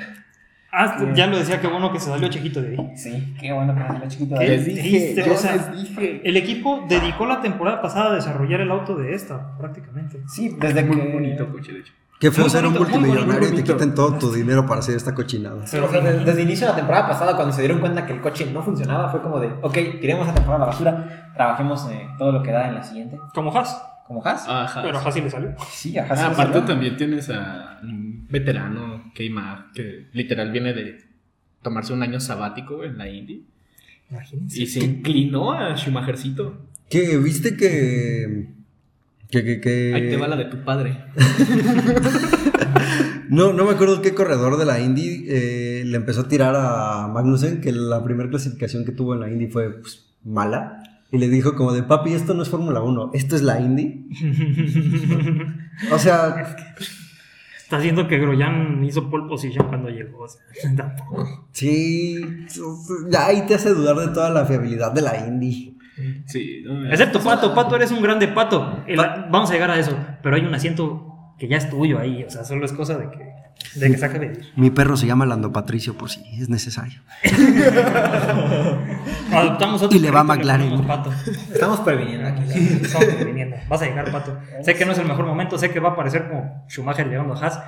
Ah, ya lo decía, qué bueno que se salió chiquito de ahí. Sí, qué bueno que nos lo chiquito de ahí. Les dije, triste, yo o sea, les dije. El equipo dedicó la temporada pasada a desarrollar el auto de esta, prácticamente. Sí, desde Muy que... bonito coche, de hecho. Qué feo Muy ser un multimillonario y te quiten todo tu dinero para hacer esta cochinada. Sí, o sea, desde, desde el inicio de la temporada pasada, cuando se dieron cuenta que el coche no funcionaba, fue como de, ok, tiremos la temporada a la basura, trabajemos eh, todo lo que da en la siguiente. Como Haas. Como Haas. Ajá. Pero a Haas sí le salió. Sí, ajá. Ah, sí, aparte sí, también tienes a un veterano, K-Mag, que literal viene de tomarse un año sabático en la Indy Imagínense. y se inclinó a Schumachercito. ¿Qué? ¿Viste que... que, que, que- Ahí te va la de tu padre. No, no me acuerdo qué corredor de la Indy eh, le empezó a tirar a Magnussen, que la primera clasificación que tuvo en la Indy fue pues, mala. Y le dijo como de, papi, esto no es Fórmula 1, esto es la Indy. O sea, Está haciendo que Groyan hizo pole position cuando llegó. O sea, tampoco. sí, ya ahí te hace dudar de toda la fiabilidad de la Indy. Sí, no, Excepto Pato, Pato eres un grande Pato. El- vamos a llegar a eso. Pero hay un asiento que ya es tuyo ahí. O sea, solo es cosa de que, de que se acabe de ir. Mi perro se llama Lando Patricio por si es necesario. Adoptamos otro Y le va a McLaren. Pato. Estamos previniendo aquí. Estamos previniendo. Vas a llegar, Pato. Sé que no es el mejor momento. Sé que va a parecer como Schumacher llegando a Haas.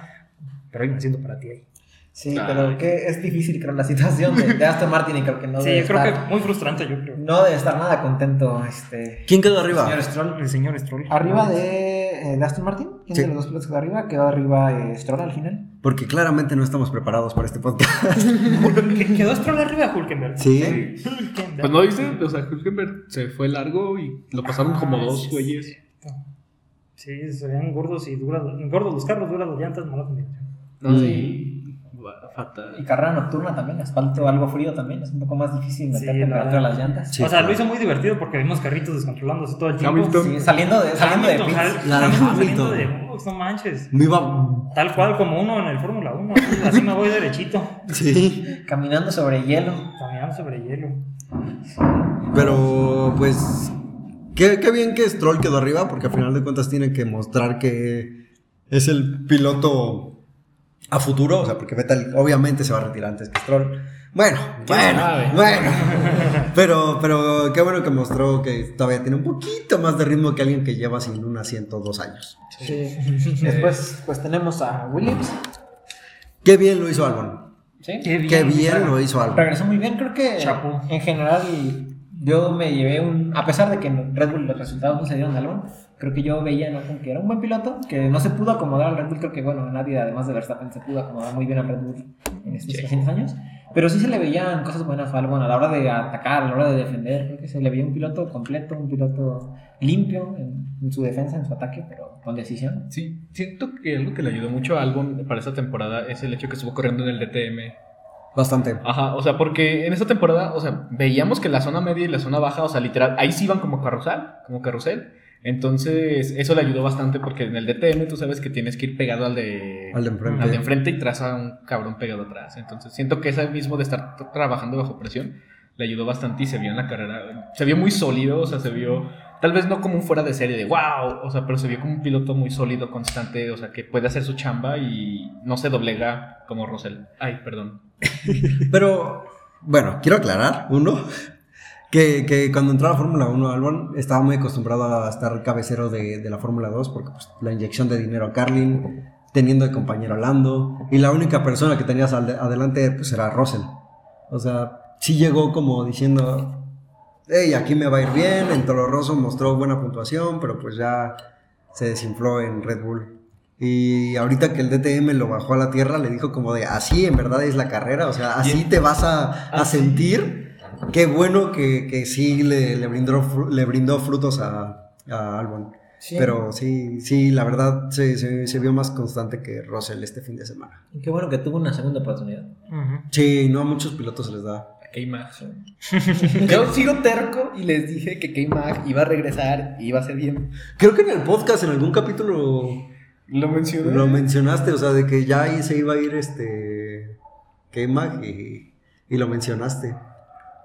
Pero hay un asiento para ti ahí. Sí, pero que es difícil, creo, la situación de, de Aston Martin y creo que no Sí, debe yo creo estar, que muy frustrante, yo creo. no debe estar nada contento este ¿Quién quedó señor arriba? Stroll. El señor Stroll. Arriba de, eh, de Aston Martin, ¿quién Sí. de los dos pilotos quedó arriba? Quedó arriba eh, Stroll al final. Porque claramente no estamos preparados para este podcast. Que- Quedó Stroll arriba de Hulkenberg. Sí. Hulkenberg. Pues no dice, o sea, Hülkenberg se fue largo y lo pasaron como Ah, dos sí, güeyes. sí. Sí, se veían gordos y duras. Gordos los carros, duras las llantas, mala combinación. No, sí. Y carrera nocturna también, asfalto algo frío también, es un poco más difícil meter Sí, temperatura a la- las llantas. Sí, o sea, claro. lo hizo muy divertido porque vimos carritos descontrolándose todo el tiempo. Hamilton. Sí, saliendo de, saliendo de pits. La de Hamilton de no manches. Me iba... Tal cual como uno en el Fórmula 1. Así, así me voy derechito. Sí. Caminando sobre hielo. Caminando sobre hielo. Pero, pues, qué, qué bien que Stroll quedó arriba, porque al final de cuentas tiene que mostrar que es el piloto a futuro, o sea, porque Vettel obviamente se va a retirar antes que Stroll. Bueno, bueno, sabe? bueno. Pero, pero qué bueno que mostró que todavía tiene un poquito más de ritmo que alguien que lleva sin un asiento dos años. Después, pues tenemos a Williams. Qué bien lo hizo Albon. ¿sí? Qué bien. Qué bien lo hizo Albon. Regresó muy bien, creo que Chapo. en general yo me llevé un, a pesar de que en Red Bull los resultados no se dieron de Albon, creo que yo veía Albon que era un buen piloto, que no se pudo acomodar al Red Bull, creo que bueno, nadie además de Verstappen se pudo acomodar muy bien al Red Bull en estos Sí. recientes años, pero sí se le veían cosas buenas a Albon a la hora de atacar, a la hora de defender, creo que se le veía un piloto completo, un piloto limpio en, en su defensa, en su ataque, pero con decisión. Sí, siento que algo que le ayudó mucho a Albon para esta temporada es el hecho que estuvo corriendo en el DTM. Bastante. Ajá, o sea, porque en esta temporada, o sea, veíamos que la zona media y la zona baja, o sea, literal, ahí sí iban como carrusel, como carrusel. Entonces, eso le ayudó bastante porque en el DTM tú sabes que tienes que ir pegado al de, Al de enfrente. al de enfrente y traza un cabrón pegado atrás. Entonces, siento que ese mismo de estar trabajando bajo presión le ayudó bastante y se vio en la carrera. Se vio muy sólido, o sea, se vio, tal vez no como un fuera de serie de wow, o sea, pero se vio como un piloto muy sólido, constante, o sea, que puede hacer su chamba y no se doblega como Rosell. Ay, perdón. Pero, bueno, quiero aclarar, uno, Que, que cuando entró a la Fórmula 1, Albon estaba muy acostumbrado a estar cabecero de, de la Fórmula 2 porque pues, la inyección de dinero a Carlin, teniendo de compañero a Lando, y la única persona que tenías adelante pues era Russell. O sea, sí llegó como diciendo, hey, aquí me va a ir bien, en Toro Rosso mostró buena puntuación, pero pues ya se desinfló en Red Bull. Y ahorita que el DTM lo bajó a la tierra, le dijo como de, así en verdad es la carrera, o sea, así te vas a, a sentir. Qué bueno que, que sí le, le brindó, le brindó frutos a, a Albon. Sí. Pero sí, sí, la verdad se, se, se vio más constante que Russell este fin de semana. Y Qué bueno que tuvo una segunda oportunidad. Sí, no a muchos pilotos se les da. A K-Mag. Yo sigo terco y les dije que K-Mag iba a regresar y iba a ser bien. Creo que en el podcast, en algún capítulo, Lo mencioné. lo mencionaste, o sea, de que ya ahí se iba a ir este K-Mag y, y lo mencionaste.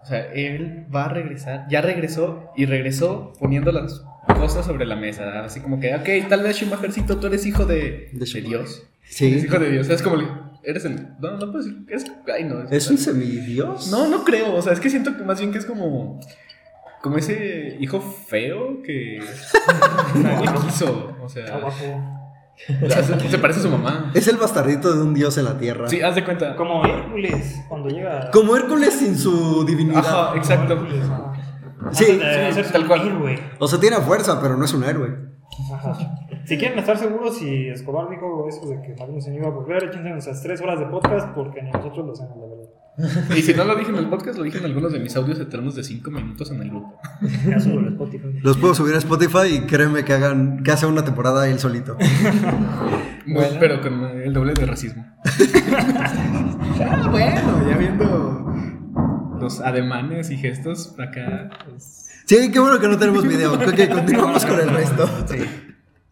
O sea, él va a regresar. Ya regresó y regresó poniendo las cosas sobre la mesa. Así como que, ok, tal vez Schumachercito, tú eres hijo de, De. Dios. Sí. Eres hijo de Dios. Es como, eres el. No, no puedo decir. Es, ay, no. ¿Es un semidios? No, no creo. O sea, es que siento que más bien que es como. Como ese hijo feo que. nadie quiso. O sea, guapo. Se, se parece a su mamá. Es el bastardito de un dios en la tierra. Sí, haz de cuenta. Como Hércules, cuando llega. Como Hércules sin su divinidad. Ajá, exacto. Hércules. Sí, sí, tal un cual. héroe. O sea, tiene fuerza, pero no es un héroe. Ajá. Si quieren estar seguros, si Escobar dijo eso de que Magnussen iba a volver, échense nuestras tres horas de podcast porque ni nosotros lo hacemos, la verdad. Y si no lo dije en el podcast, lo dije en algunos de mis audios eternos de 5 minutos en el grupo. Ya subo el Spotify. Los puedo subir a Spotify y créeme que hagan que hace una temporada él solito. Bueno. Pero con el doble de racismo. ah, bueno, ya viendo los ademanes y gestos acá. pues, Sí, qué bueno que no tenemos video. Ok, continuamos con el resto. Sí.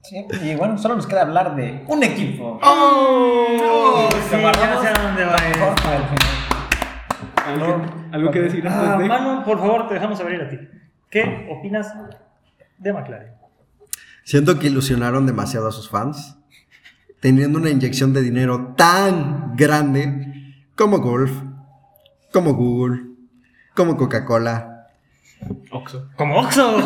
Sí, y bueno, solo nos queda hablar de un equipo. Oh, sí, Guardamos ya sé a dónde va ¿Algo, algo que decir antes Ah, de.? Manu, por favor, te dejamos abrir a ti. ¿Qué opinas de McLaren? Siento que ilusionaron demasiado a sus fans, teniendo una inyección de dinero tan grande como Golf, como Google, como Coca-Cola. Oxo. Como Oxo.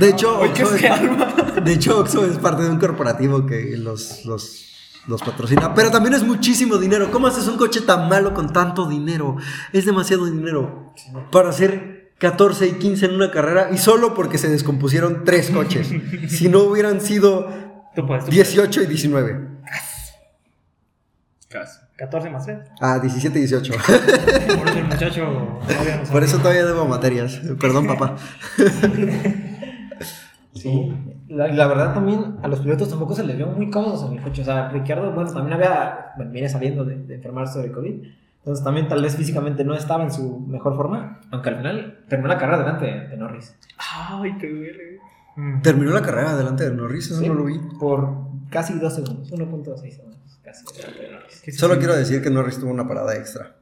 De hecho, Oye, ¿qué Oxxo se es, de hecho, Oxxo es parte de un corporativo que los, los, los patrocina, pero también es muchísimo dinero. ¿Cómo haces un coche tan malo con tanto dinero? Es demasiado dinero para hacer 14 y 15 en una carrera y solo porque se descompusieron tres coches. Si no hubieran sido Tú puedes. tú 18 y 19. Casi. puedes. 14 más 3. Ah, 17 y 18. Por eso el muchacho. todavía no. Por eso todavía debo materias. Perdón, papá. Sí, la, la verdad también a los pilotos tampoco se les vio muy cómodos en el coche. O sea, Ricciardo, bueno, también había, bueno, viene saliendo de, de enfermarse de COVID. Entonces también tal vez físicamente no estaba en su mejor forma. Aunque al final terminó la carrera delante de, Norris. Ay, te duele. Terminó la carrera delante de Norris, eso Sí, no lo vi. Por casi dos segundos, 1.6 segundos. Casi delante de Norris. ¿Qué se Solo quiero decir que Norris tuvo una parada extra.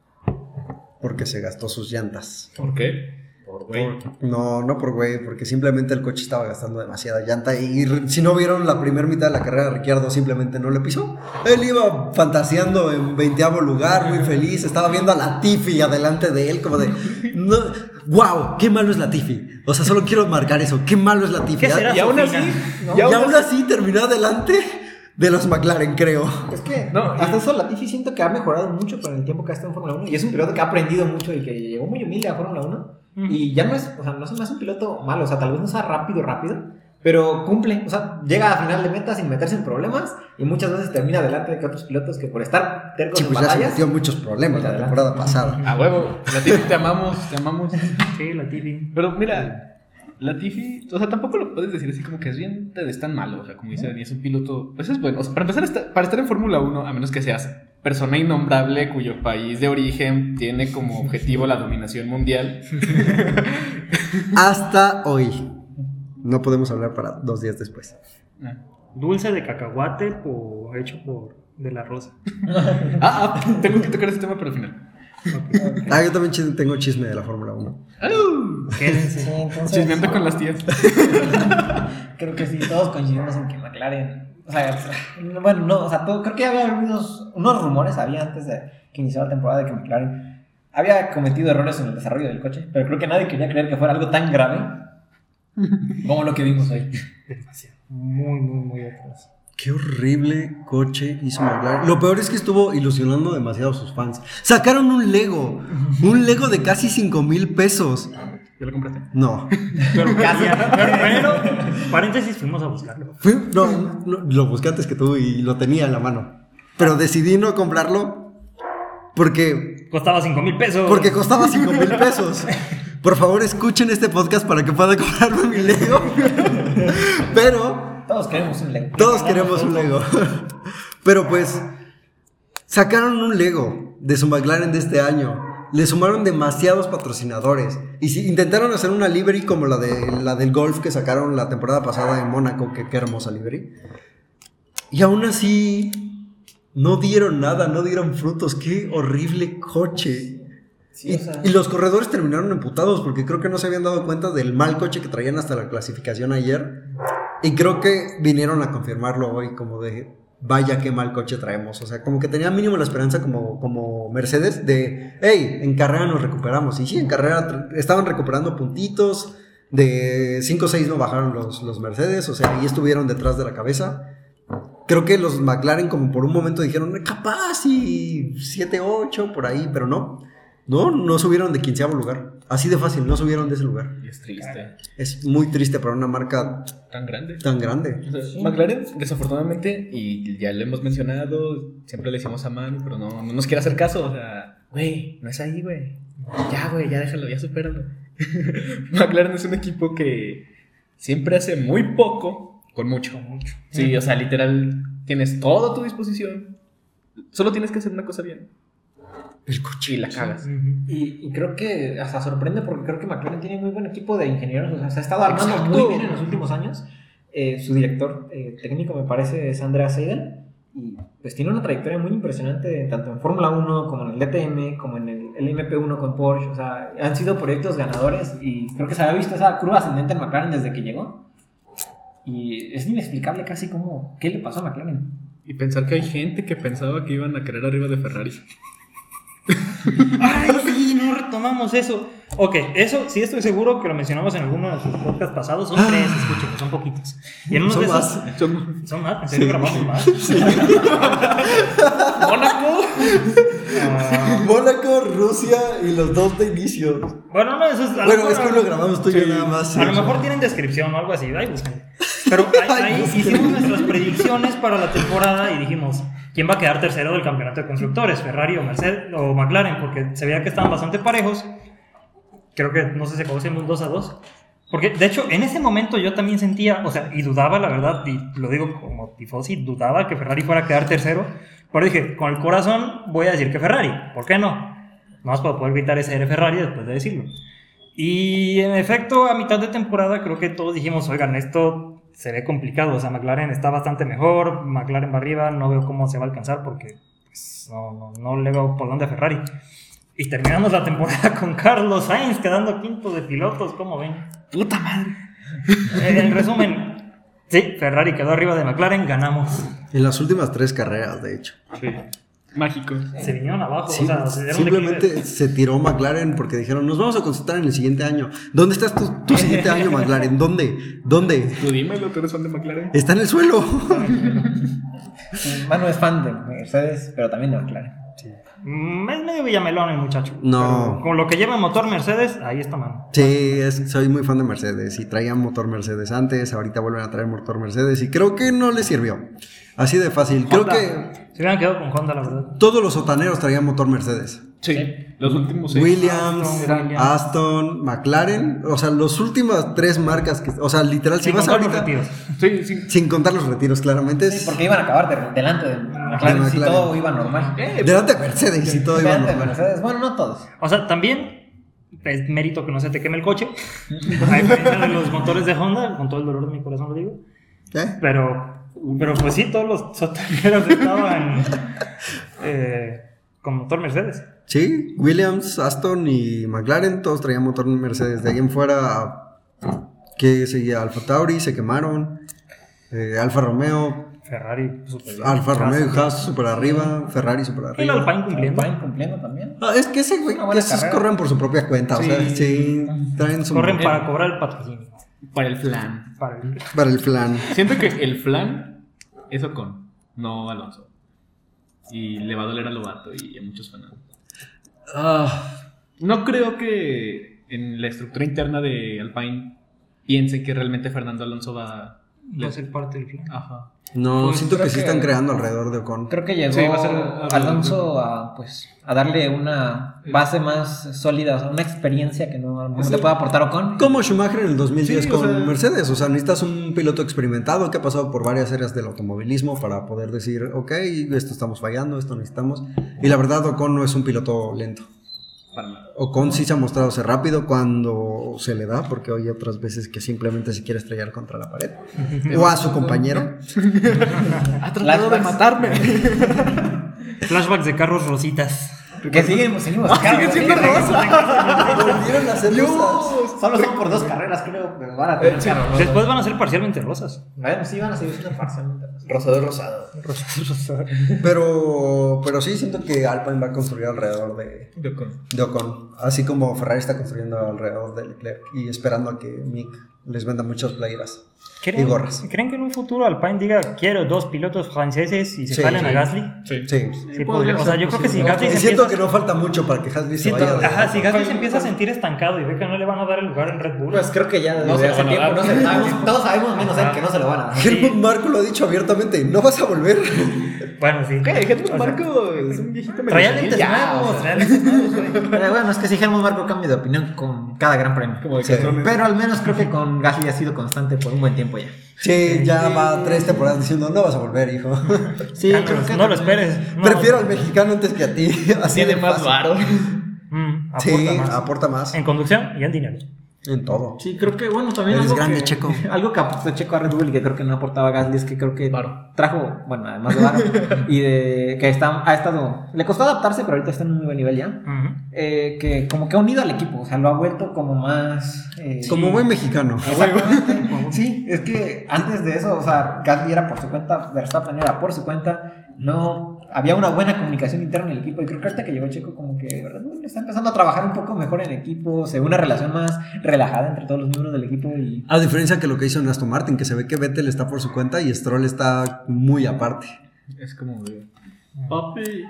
Porque se gastó sus llantas. ¿Por qué? Por güey. No, no por güey, porque simplemente el coche estaba gastando demasiada llanta. Y si no vieron la primera mitad de la carrera, Ricciardo simplemente no le pisó. Él iba fantaseando en veinteavo lugar, muy feliz. Estaba viendo a Latifi adelante de él, como de. No, ¡Wow! ¡Qué malo es Latifi! O sea, solo quiero marcar eso. ¡Qué malo es Latifi! ¿Qué será Y aún así. Y aún así terminó adelante de los McLaren, creo. Es que No, hasta eso Latifi siento que ha mejorado mucho con el tiempo que ha estado en Fórmula 1 y es un piloto que ha aprendido mucho y que llegó muy humilde a Fórmula 1 Mm. y ya no es, o sea, no se me hace un piloto malo, o sea, tal vez no sea rápido, rápido, pero cumple, o sea, llega a final de meta sin meterse en problemas y muchas veces termina adelante de que otros pilotos que por estar tercos Sí, en pues ya se batallas, metió en muchos problemas la Adelante. temporada pasada. A huevo. Latifi, te amamos, te amamos. Sí, la TV. Pero mira, Latifi, o sea, tampoco lo puedes decir así como que es bien, es tan malo. O sea, como dice Dani, es un piloto. Pues es bueno. O sea, para empezar, para estar en Fórmula 1, a menos que seas persona innombrable cuyo país de origen tiene como objetivo la dominación mundial. Hasta hoy. No podemos hablar para dos días después. Ah, Dulce de cacahuate por, hecho por De La Rosa. ah, tengo que tocar ese tema para el final. Ah, yo también tengo chisme de la Fórmula 1. ¡Au! Quédense. Sí, entonces Chismeando con las tías. creo que sí, todos coincidimos en que McLaren, o sea, bueno, no, o sea, todo- creo que había unos, unos rumores había antes de que iniciara la temporada de que McLaren había cometido errores en el desarrollo del coche, pero creo que nadie quería creer que fuera algo tan grave como lo que vimos hoy. Demasiado. Muy, muy, muy atrás. Qué horrible coche hizo McLaren. Lo peor es que estuvo ilusionando demasiado a sus fans. Sacaron un Lego. Un Lego de casi 5 mil pesos. ¿Ya lo compraste? No. Pero, pero, pero, paréntesis, fuimos a buscarlo. Fui- no, no, lo busqué antes que tú y lo tenía en la mano. Pero decidí no comprarlo porque, Costaba 5 mil pesos. porque costaba 5 mil pesos. Por favor, escuchen este podcast para que pueda comprarme mi Lego. Pero Todos queremos un Lego. Todos queremos un Lego. Pero pues, sacaron un Lego de su McLaren de este año. Le sumaron demasiados patrocinadores. Y si intentaron hacer una livery como la, de, la del golf que sacaron la temporada pasada en Mónaco, que qué hermosa livery. Y aún así, no dieron nada, no dieron frutos. Qué horrible coche. Sí, y, o sea- y los corredores terminaron emputados porque creo que no se habían dado cuenta del mal coche que traían hasta la clasificación ayer. Y creo que vinieron a confirmarlo hoy como de, vaya qué mal coche traemos. O sea, como que tenía mínimo la esperanza como, como Mercedes de, hey, en carrera nos recuperamos. Y sí, en carrera estaban recuperando puntitos. De 5 o 6 no bajaron los, los Mercedes, o sea, ahí estuvieron detrás de la cabeza. Creo que los McLaren como por un momento dijeron, capaz y 7, 8 por ahí, pero no. No, no subieron de quinceavo lugar. Así de fácil, no subieron de ese lugar. Y es triste. Es muy triste para una marca Tan grande. tan grande. O sea, McLaren, desafortunadamente, y ya lo hemos mencionado, siempre le decimos a Manu, pero no, no nos quiere hacer caso. O sea, güey, no es ahí, güey. Ya, güey, ya déjalo, ya supéralo. McLaren es un equipo que siempre hace muy poco con mucho. mucho. Sí, o sea, literal, tienes todo a tu disposición. Solo tienes que hacer una cosa bien. El coche. Y la cagas. Ujú. Y, y creo que hasta sorprende porque creo que McLaren tiene muy buen equipo de ingenieros. O sea, se ha estado armando Exacto. muy bien en los últimos años. Eh, su director eh, técnico, me parece, es Andrea Seidel. Y pues tiene una trayectoria muy impresionante, tanto en Fórmula 1 como en el DTM, como en el, el MP1 con Porsche. O sea, han sido proyectos ganadores y creo que se había visto esa curva ascendente en McLaren desde que llegó. Y es inexplicable casi cómo, qué le pasó a McLaren. Y pensar que hay gente que pensaba que iban a querer arriba de Ferrari. Ay, sí, no retomamos eso. Ok, eso sí estoy seguro que lo mencionamos en alguno de sus podcasts pasados. Son tres, escuchen, son poquitos. Y en uno Son de esos. más. Son más, en serio grabamos más. ¡Mónaco! Ah, Mónaco, Rusia y los dos de inicio. bueno, no, eso es. Bueno, mejor- es que lo grabamos tú y yo nada más. A lo mejor tienen descripción o algo así. Ahí busquen. Pero ahí, ahí hicimos nuestras predicciones para la temporada y dijimos quién va a quedar tercero del campeonato de constructores, Ferrari o Mercedes o McLaren, porque se veía que estaban bastante parejos. Creo que no sé si acabó siendo un 2 a 2. Porque de hecho en ese momento yo también sentía, o sea, y dudaba la verdad, y lo digo como tifosi, dudaba que Ferrari fuera a quedar tercero. Pero dije, con el corazón voy a decir que Ferrari, ¿por qué no? Más para poder gritar ese R Ferrari después de decirlo. Y en efecto, a mitad de temporada creo que todos dijimos, oigan, esto se ve complicado, o sea, McLaren está bastante mejor, McLaren va arriba, no veo cómo se va a alcanzar porque pues, no, no, no le veo por dónde a Ferrari. Y terminamos la temporada con Carlos Sainz quedando quinto de pilotos, ¿cómo ven? ¡Puta madre! En resumen, sí, Ferrari quedó arriba de McLaren, ganamos. En las últimas tres carreras, de hecho. Sí. Mágico. Se vinieron abajo, Sí, o sea, se simplemente se tiró McLaren porque dijeron, nos vamos a concentrar en el siguiente año. ¿Dónde estás tu, tu siguiente año, McLaren? ¿Dónde? ¿Dónde? Tú dímelo, tú eres fan de McLaren. Está en el suelo. Manu es fan de Mercedes, pero también de McLaren. Mm, Es medio villamelón el muchacho. No. Pero Con lo que lleva motor Mercedes, ahí está mano. Sí, es- soy muy fan de Mercedes y traían motor Mercedes antes, ahorita vuelven a traer motor Mercedes y creo que no les sirvió. Así de fácil. Creo que Se hubieran quedado con Honda, la verdad. todos los sotaneros traían motor Mercedes. Sí. Los últimos seis. Williams, Aston, McLaren, o sea, las últimas tres marcas que, o sea, literal, si Sin vas contar los ahorita, retiros. Sí, sí. sin contar los retiros, claramente, Sí, porque iban a acabar de- delante de McLaren si McLaren. todo iba normal. delante de Mercedes y todo iba Delante de normal. Mercedes. Bueno, no todos. O sea, también es mérito que no se te queme el coche. A diferencia de los motores de Honda, con todo el dolor de mi corazón lo digo. ¿Eh? Pero, pero pues sí, todos los sotaneros estaban eh, con motor Mercedes. Sí, Williams, Aston y McLaren, todos traían motor Mercedes. De ahí en fuera, que seguía Alfa Tauri, se quemaron. eh, Alfa Romeo, Ferrari bien. Alfa Romeo y Haas super arriba, Ferrari super El arriba. Alpine cumpliendo. Alpine cumpliendo también. Ah, es que ese güey, esos carrera. corren por su propia cuenta, o sea, Sí. sí, traen su... Corren para cobrar el patrocinio. Para el flan. Para el- Para el flan. Siento que el flan es Ocon, no Alonso. Y le va a doler a Lobato y a muchos fanáticos. Ah, No creo que en la estructura interna de Alpine piense que realmente Fernando Alonso va Va a ser parte del plan. Ajá. No, Pues siento que creo sí que- están creando alrededor de Ocon. Creo que llegó Sí, va a ser Alonso a, pues, a darle una base más sólida, o sea, una experiencia que no, mejor le puede aportar Ocon. Como Schumacher en el 2010 Sí, o con sea- Mercedes, o sea, necesitas un piloto experimentado que ha pasado por varias áreas del automovilismo para poder decir, ok, esto estamos fallando, esto necesitamos. Y la verdad, Ocon no es un piloto lento. Para. Ocon sí se ha mostrado ser rápido cuando se le da, porque hay otras veces que simplemente se quiere estrellar contra la pared. o a su compañero. Ha tratado de matarme. Flashbacks de carros rositas. Que siguen, seguimos. Sigue siendo rosa. Volvieron a ser rosas. Solo son por dos carreras, creo, pero van a tener. Después van a ser parcialmente rosas. Bueno, sí, van a seguir siendo parcialmente rosas. Rosado rosado. Rosas, rosas. Pero, pero sí siento que Alpine va a construir alrededor de, De Ocon. de Ocon. Así como Ferrari está construyendo alrededor de Leclerc y esperando a que Mick les venda muchas playeras. ¿Creen, Y gorras. ¿Creen que en un futuro Alpine diga quiero dos pilotos franceses y se Sí, jalen sí. a Gasly? Sí. Sí. Sí, podría. O sea, yo creo que si Gasly se siento empieza, que no falta mucho para que Hasby se vaya. ajá, si Gasly se empieza a sentir estancado y ve que no le van a dar el lugar en Red Bull. Pues creo que ya No desde hace lo van a tiempo, no dar. se, sabemos- todos sabemos menos él que no se lo van a dar. Helmut Marco lo ha dicho abiertamente, no vas a volver. bueno, sí. ¿Qué? Helmut O sea, Marco es un viejito medio Traía lentes nuevos, traía lentes nuevos, bueno, es que sí, Helmut Marco cambia de opinión con cada gran premio. Pero al menos creo que con Gasly ha sido constante por un buen tiempo ya. Sí, ya va tres temporadas diciendo, no vas a volver, hijo. Sí, creo que no lo esperes. No. Prefiero al mexicano antes que a ti. Así Tiene de más varo. Mm, aporta Sí, más. aporta más. En conducción y en dinero. En todo. Sí, creo que bueno, también Eres algo grande, que, Checo. Algo que aportó Checo a Red Bull y que creo que no aportaba Gasly es que creo que trajo, bueno, además de Varo, y de que está, ha estado, le costó adaptarse, pero ahorita está en un muy buen nivel ya. Eh, que como que ha unido al equipo, o sea, lo ha vuelto como más... eh, Como buen mexicano. Exactamente. Sí, es que antes de eso, o sea, Gasly era por su cuenta, Verstappen era por su cuenta, no había una buena comunicación interna en el equipo y creo que ahorita que llegó Checo como que Bull está empezando a trabajar un poco mejor en equipo, se ve una relación más relajada entre todos los miembros del equipo y A diferencia que lo que hizo en Aston Martin, que se ve que Vettel está por su cuenta y Stroll está muy aparte. Es como de. Papi,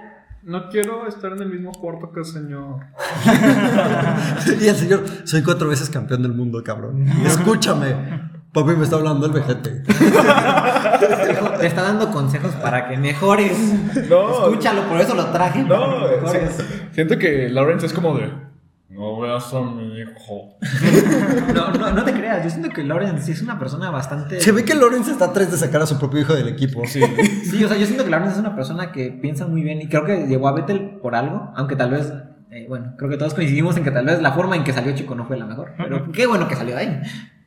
no quiero estar en el mismo cuarto que el señor. y el señor, soy cuatro veces campeón del mundo, cabrón. Escúchame. Papi me está hablando el vejete. Dijo, te está dando consejos para que mejores. No. Escúchalo, por eso lo traje. No, que mejores. sí. siento que Lawrence es como de. No veas a mi hijo. No, no, no te creas, yo siento que Lawrence es una persona bastante... Se ve que Lawrence está a tres de sacar a su propio hijo del equipo. Sí. Sí, o sea, yo siento que Lawrence es una persona que piensa muy bien y creo que llegó a Vettel por algo, aunque tal vez, eh, bueno, creo que todos coincidimos en que tal vez la forma en que salió Chico no fue la mejor, pero qué bueno que salió de ahí.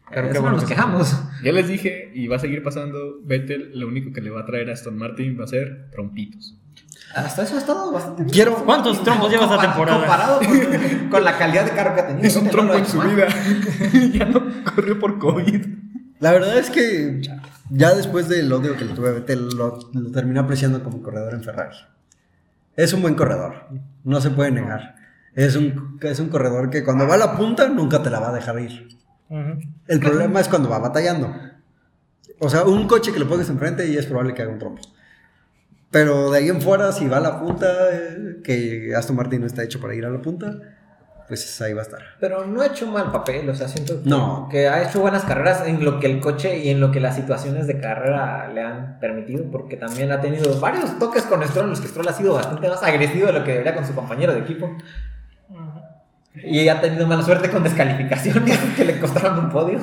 Pero bueno nos que quejamos. Ya les dije, y va a seguir pasando. Vettel, lo único que le va a traer a Aston Martin va a ser trompitos. Hasta eso ha estado bastante bien. Quiero- ¿Cuántos trompos lleva esta temporada? Comparado con, con la calidad de carro que ha tenido. Es un trompo en su mal. vida. ya no corrió por COVID. La verdad es que ya después del odio que le tuve a Vettel, lo, lo terminé apreciando como corredor en Ferrari. Es un buen corredor, no se puede negar. Es un, es un corredor que cuando va a la punta nunca te la va a dejar ir. El problema es cuando va batallando. O sea, un coche que le pongas enfrente y es probable que haga un trompo. Pero de ahí en fuera, si va a la punta, eh, que Aston Martin no está hecho para ir a la punta, pues ahí va a estar. Pero no ha hecho mal papel, o sea, siento que, No. que ha hecho buenas carreras en lo que el coche y en lo que las situaciones de carrera le han permitido, porque también ha tenido varios toques con Stroll, en los que Stroll ha sido bastante más agresivo de lo que debería con su compañero de equipo. Y ha tenido mala suerte con descalificaciones que le costaron un podio.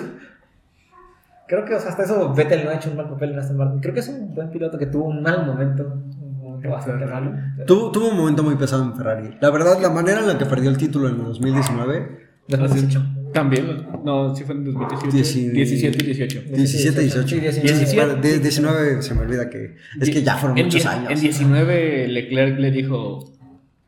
Creo que o sea, hasta eso Vettel no ha hecho un mal papel en Aston Martin. Creo que es un buen piloto que tuvo un mal momento, un momento bastante malo. Tuvo, tuvo un momento muy pesado en Ferrari. La verdad, la manera en la que perdió el título en el 2019, 2018. También, no, sí fue en 2018. Dieci- 17 y 18. 17, 18. Sí, 19. 17, de- 19 se me olvida que es que ya fueron En muchos años. En 19 Leclerc le dijo,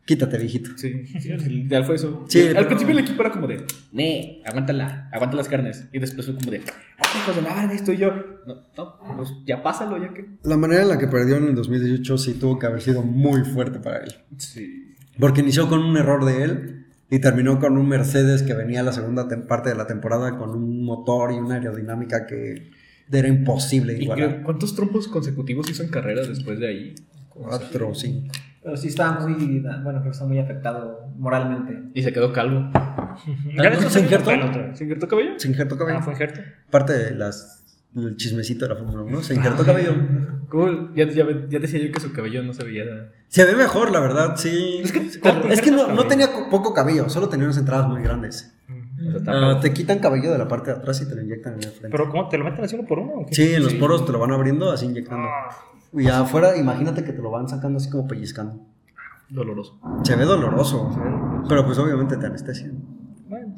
Quítate, viejito. Sí, sí, literal fue eso. Sí, al pero- principio el equipo era como de, ne, aguántala, aguanta las carnes. Y después fue como de, ah, hijos de verga, estoy yo. No, no, pues ya pásalo, ya que. La manera en la que perdió en el 2018 sí tuvo que haber sido muy fuerte para él. Sí. Porque inició con un error de él y terminó con un Mercedes que venía la segunda parte de la temporada con un motor y una aerodinámica que era imposible ¿Y igualar. cuántos trompos consecutivos hizo en carrera después de ahí? Cuatro o cinco. Pero sí estaba muy, bueno, creo que está muy afectado moralmente. Y se quedó calvo. ¿Se injertó? ¿Se injertó cabello? Se injertó cabello. Ah, fue injerto. Parte de las, del chismecito de la Fórmula 1. Se injertó cabello. Cool. Ya, ya, ya decía yo que su cabello no se veía. Se ve mejor, la verdad, sí. Es que- es que no, no tenía co- poco cabello, solo tenía unas entradas muy grandes. O sea, está Ah, te quitan cabello de la parte de atrás y te lo inyectan en el frente. Pero ¿cómo te lo meten así uno por uno? o qué? Sí, en los Sí. poros te lo van abriendo así inyectando. Ah, Y afuera, imagínate que te lo van sacando así como pellizcando. Doloroso. Se ve doloroso, pero pues obviamente te anestesian. bueno,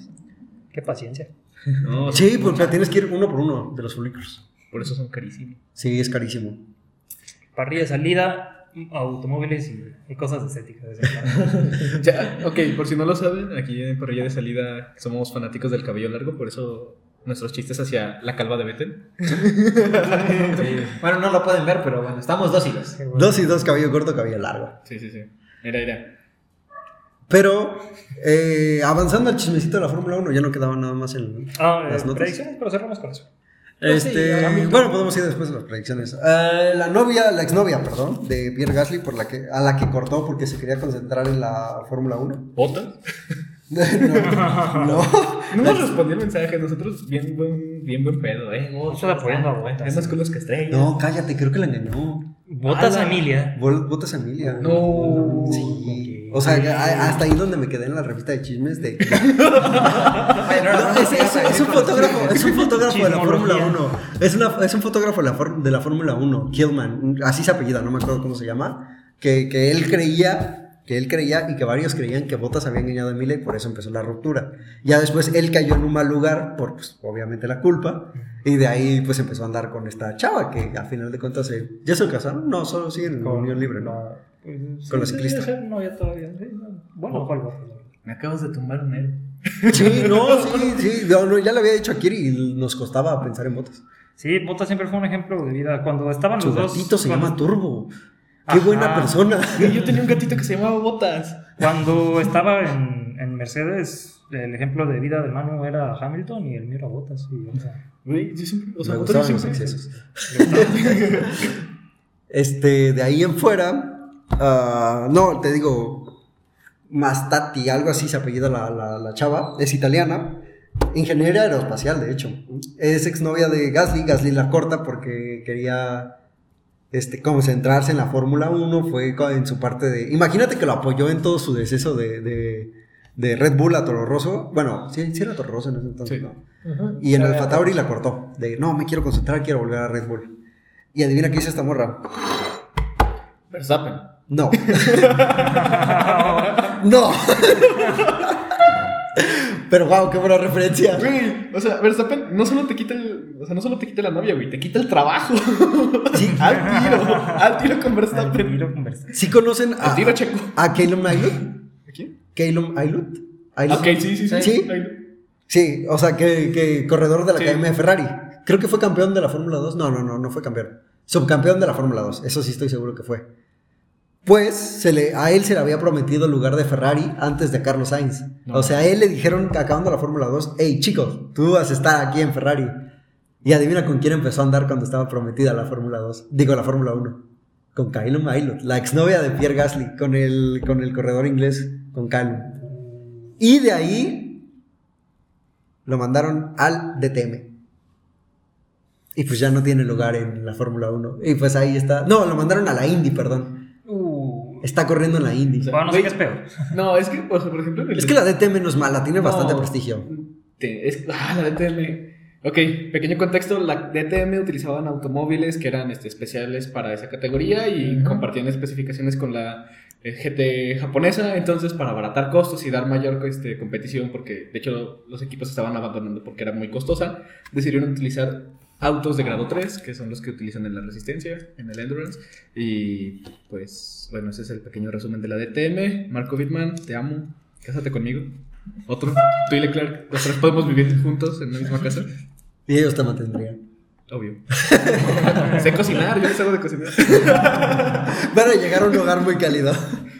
qué paciencia. No, Sí, porque tienes que ir uno por uno de los folículos. Por eso son carísimos. Sí, es carísimo. Parrilla de salida, automóviles y, y cosas estéticas. Ya, ok, por si no lo saben, aquí en Parrilla de Salida somos fanáticos del cabello largo, por eso nuestros chistes hacia la calva de Betel. Bueno, no lo pueden ver, pero bueno, estamos dóciles. Qué bueno. Dos y dos, cabello corto, cabello largo. Sí, sí, sí. Era, era. Pero eh, avanzando al chismecito de la Fórmula 1, ya no quedaba nada más en Ah, eh, las notas. predicciones, pero cerramos con eso. Este, bueno, podemos ir después de las predicciones. Eh, la novia, la exnovia, perdón, de Pierre Gasly, por la que, a la que cortó porque se quería concentrar en la Fórmula 1. ¿Botas? No, no. No nos respondió el mensaje, nosotros bien buen, bien buen pedo, eh. Estoy apoyando a Botas. Es más con los que estrellas. No, cállate, creo que la engañó. Botas Ala. Emilia. Vol- Botas Emilia. No. Sí. O sea, a- hasta ahí donde me quedé en la revista de chismes de... No, no, No, no, es, no, es- no, no, es un no, fotógrafo, es un fotógrafo de la. Fórmula 1. Es, una- es un fotógrafo la, de la Fórmula 1, Killman. Así se apellida, no me acuerdo cómo se llama. Que, que él creía, que él creía y que varios creían que Bottas había engañado a Emilia y por eso empezó la ruptura. Ya después él cayó en un mal lugar por, pues, obviamente, la culpa. Y de ahí, pues, empezó a andar con esta chava que al final de cuentas se... ¿Ya se casaron? No, solo siguen en unión libre, ¿no? la- pues, Con la sí, ciclista. sí, No, ya todavía. sí, no. Bueno, algo. Me acabas de tumbar un héroe. Sí, no, sí, sí. No, no, ya le había dicho a Kiri y nos costaba pensar en Bottas. Sí, Botas siempre fue un ejemplo de vida. Cuando estaban Su los dos. gatito se cuando- llama Turbo. Qué Ajá. buena persona. Yo tenía un gatito que se llamaba Botas. Cuando estaba en, en Mercedes, el ejemplo de vida de Manu era Hamilton y el mío era Bottas. Y, o sea, Güey, yo siempre. O sea, Me Botas gustaban los excesos. Este, de ahí en fuera, ah, no, te digo, Mastati, algo así se apellida la, la, la chava, es italiana, ingeniera aeroespacial, de hecho. Es exnovia de Gasly, Gasly la corta porque quería este, concentrarse en la Fórmula 1, fue en su parte de... Imagínate que lo apoyó en todo su deceso de, de, de Red Bull a Toro Rosso. Bueno, sí, sí era Toro Rosso en ese entonces, Sí. ¿no? Y en el Fatauri la cortó. De no, me quiero concentrar, quiero volver a Red Bull. Y adivina qué hizo esta morra. Verstappen. No. no. Pero wow, qué buena referencia. Güey, o sea, Verstappen no solo te quita el, o sea, no solo te quita la novia, güey, te quita el trabajo. Sí, al tiro, al tiro con al Verstappen. tiro con Verstappen. ¿Sí conocen a, Al tiro checo. a Calum Aylut? ¿A quién? Calum Aylut. Aylut. Ok, sí, sí, sí. ¿Sí? Sí, o sea, que, que corredor de la Sí. Academia de Ferrari. Creo que fue campeón de la Fórmula 2. No, no, no, no fue campeón. Subcampeón de la Fórmula 2. Eso sí estoy seguro que fue. Pues se le, a él se le había prometido el lugar de Ferrari antes de Carlos Sainz. No. O sea, a él le dijeron, acabando la Fórmula 2, hey chico, tú vas a estar aquí en Ferrari. Y adivina con quién empezó a andar cuando estaba prometida la Fórmula 2. Digo, la Fórmula 1. Con Calum Aylot, la exnovia de Pierre Gasly, con el, con el corredor inglés, con Calum. Y de ahí lo mandaron al DTM. Y pues ya no tiene lugar en la Fórmula 1. Y pues ahí está. No, lo mandaron a la Indy, perdón. Está corriendo en la Indy. O sea, bueno, no sé qué es peor. No, es que, o sea, por ejemplo, el- Es que la DTM no es mala, tiene No. bastante prestigio. Te- es- ah, la DTM. Ok, pequeño contexto, la DTM utilizaban automóviles que eran este, especiales para esa categoría y compartían especificaciones con la eh, GT japonesa, entonces para abaratar costos y dar mayor este, competición, porque de hecho los equipos estaban abandonando porque era muy costosa, decidieron utilizar autos de grado 3, que son los que utilizan en la resistencia, en el endurance. Y pues, bueno, ese es el pequeño resumen de la DTM. Marco Wittmann, te amo, cásate conmigo. Otro, tú y Leclerc, los tres podemos vivir juntos en la misma casa. Y ellos te mantendrían. Obvio. sé cocinar, yo les hago de cocinar. Van a llegar a un hogar muy cálido.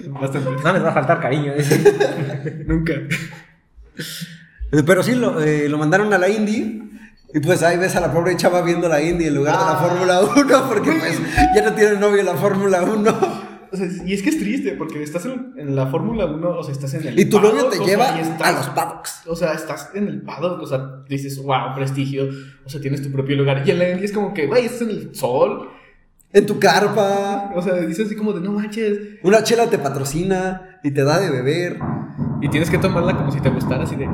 Bastante. No les va a faltar cariño. dice. Nunca. Eh, Pero sí, lo, eh, lo mandaron a la Indy. Y pues ahí ves a la pobre chava viendo la Indy en lugar de la Fórmula 1, porque pues ya no tiene novio en la Fórmula 1. O sea, y es que es triste porque estás en, en la Fórmula 1, o sea, estás en el. Y tu novio te lleva sea, y estás- a los paddocks. O sea, estás en el paddock, o sea, dices, wow, prestigio, o sea, tienes tu propio lugar. Y en la Indy es como que, güey, estás en el sol. En tu carpa. O sea, dices así como de, no manches. Una chela te patrocina y te da de beber. Y tienes que tomarla como si te gustara, así de.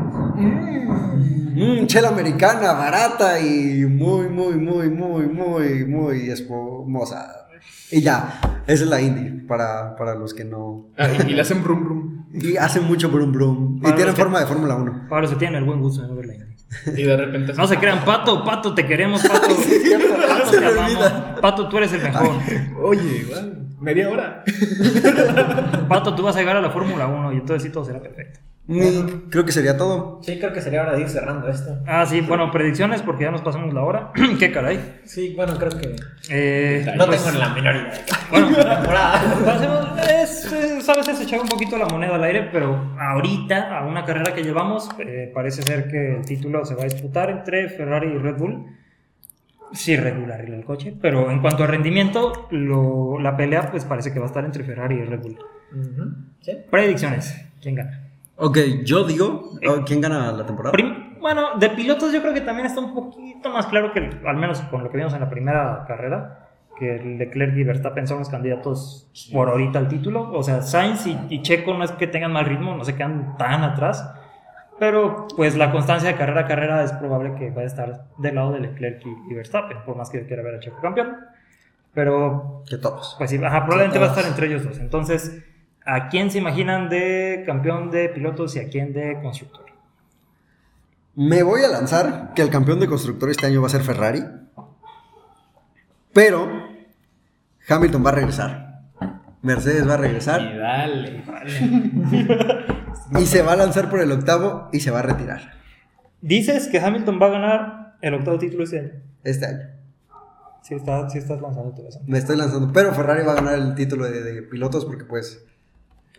Mmm, chela americana, barata y muy, muy, muy, muy, muy, muy espumosa. Y ya, esa es la indie para, para los que no. Ah, y, y le hacen brum brum. Y hacen mucho brum brum. Y tienen los que- forma de Fórmula 1. Para eso tienen el buen gusto de no ver la Indy. Y de repente. No se crean, Pato, Pato, te queremos, Pato. Pato, te amamos. Pato, tú eres el mejor. Oye, wow, media hora. Pato, tú vas a llegar a la Fórmula 1 y entonces sí todo será perfecto. Creo que sería todo. Sí, creo que sería hora de ir cerrando esto. Ah, sí, bueno, predicciones porque ya nos pasamos la hora. Qué caray. Sí, bueno, creo que. Eh, No pues, tengo la menor idea. Bueno, Temporada. pasemos- es, sabes, es echar un poquito la moneda al aire, pero ahorita, a una carrera que llevamos, eh, parece ser que el título se va a disputar entre Ferrari y Red Bull. Sí, Red Bull arregla el coche, pero en cuanto a rendimiento, lo- la pelea pues parece que va a estar entre Ferrari y Red Bull. Predicciones, ¿quién gana? Ok, yo digo. oh, ¿Quién gana la temporada? Prim- bueno, de pilotos yo creo que también está un poquito más claro que, al menos con lo que vimos en la primera carrera, que Leclerc y Verstappen son los candidatos por ahorita al título. O sea, Sainz y, y Checo no es que tengan mal ritmo, no se quedan tan atrás. Pero pues la constancia de carrera a carrera es probable que vaya a estar del lado de Leclerc y, y Verstappen, por más que yo quiera ver a Checo campeón. Pero Que todos. pues sí, ajá, probablemente va a estar entre ellos dos. Entonces, ¿a quién se imaginan de campeón de pilotos y a quién de constructor? Me voy a lanzar que el campeón de constructor este año va a ser Ferrari. Pero Hamilton va a regresar. Mercedes va a Y regresar dale. y se va a lanzar por el octavo y se va a retirar Dices que Hamilton va a ganar el octavo título este año. este año. Sí, está, sí estás lanzando eso. Me estoy lanzando. Pero Ferrari va a ganar el título de, de pilotos porque pues...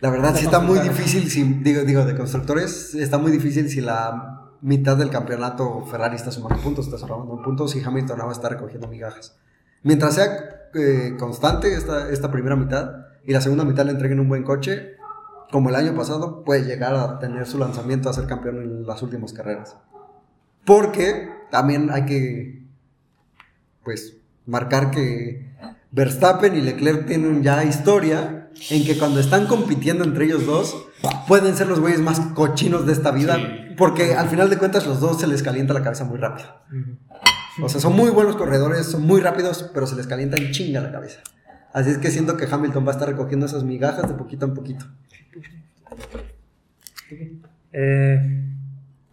La verdad sí está muy difícil si... Digo, digo, de constructores está muy difícil si la mitad del campeonato Ferrari está sumando puntos, está sumando puntos y Hamilton ahora está recogiendo migajas. Mientras sea eh, constante esta, esta primera mitad y la segunda mitad le entreguen un buen coche, como el año pasado, puede llegar a tener su lanzamiento a ser campeón en las últimas carreras. Porque también hay que, pues, marcar que Verstappen y Leclerc tienen ya historia en que cuando están compitiendo entre ellos dos, pueden ser los güeyes más cochinos de esta vida, Sí. porque al final de cuentas los dos se les calienta la cabeza muy rápido. O sea, son muy buenos corredores, son muy rápidos, pero se les calienta en chinga la cabeza. Así es que siento que Hamilton va a estar recogiendo esas migajas de poquito en poquito. Eh,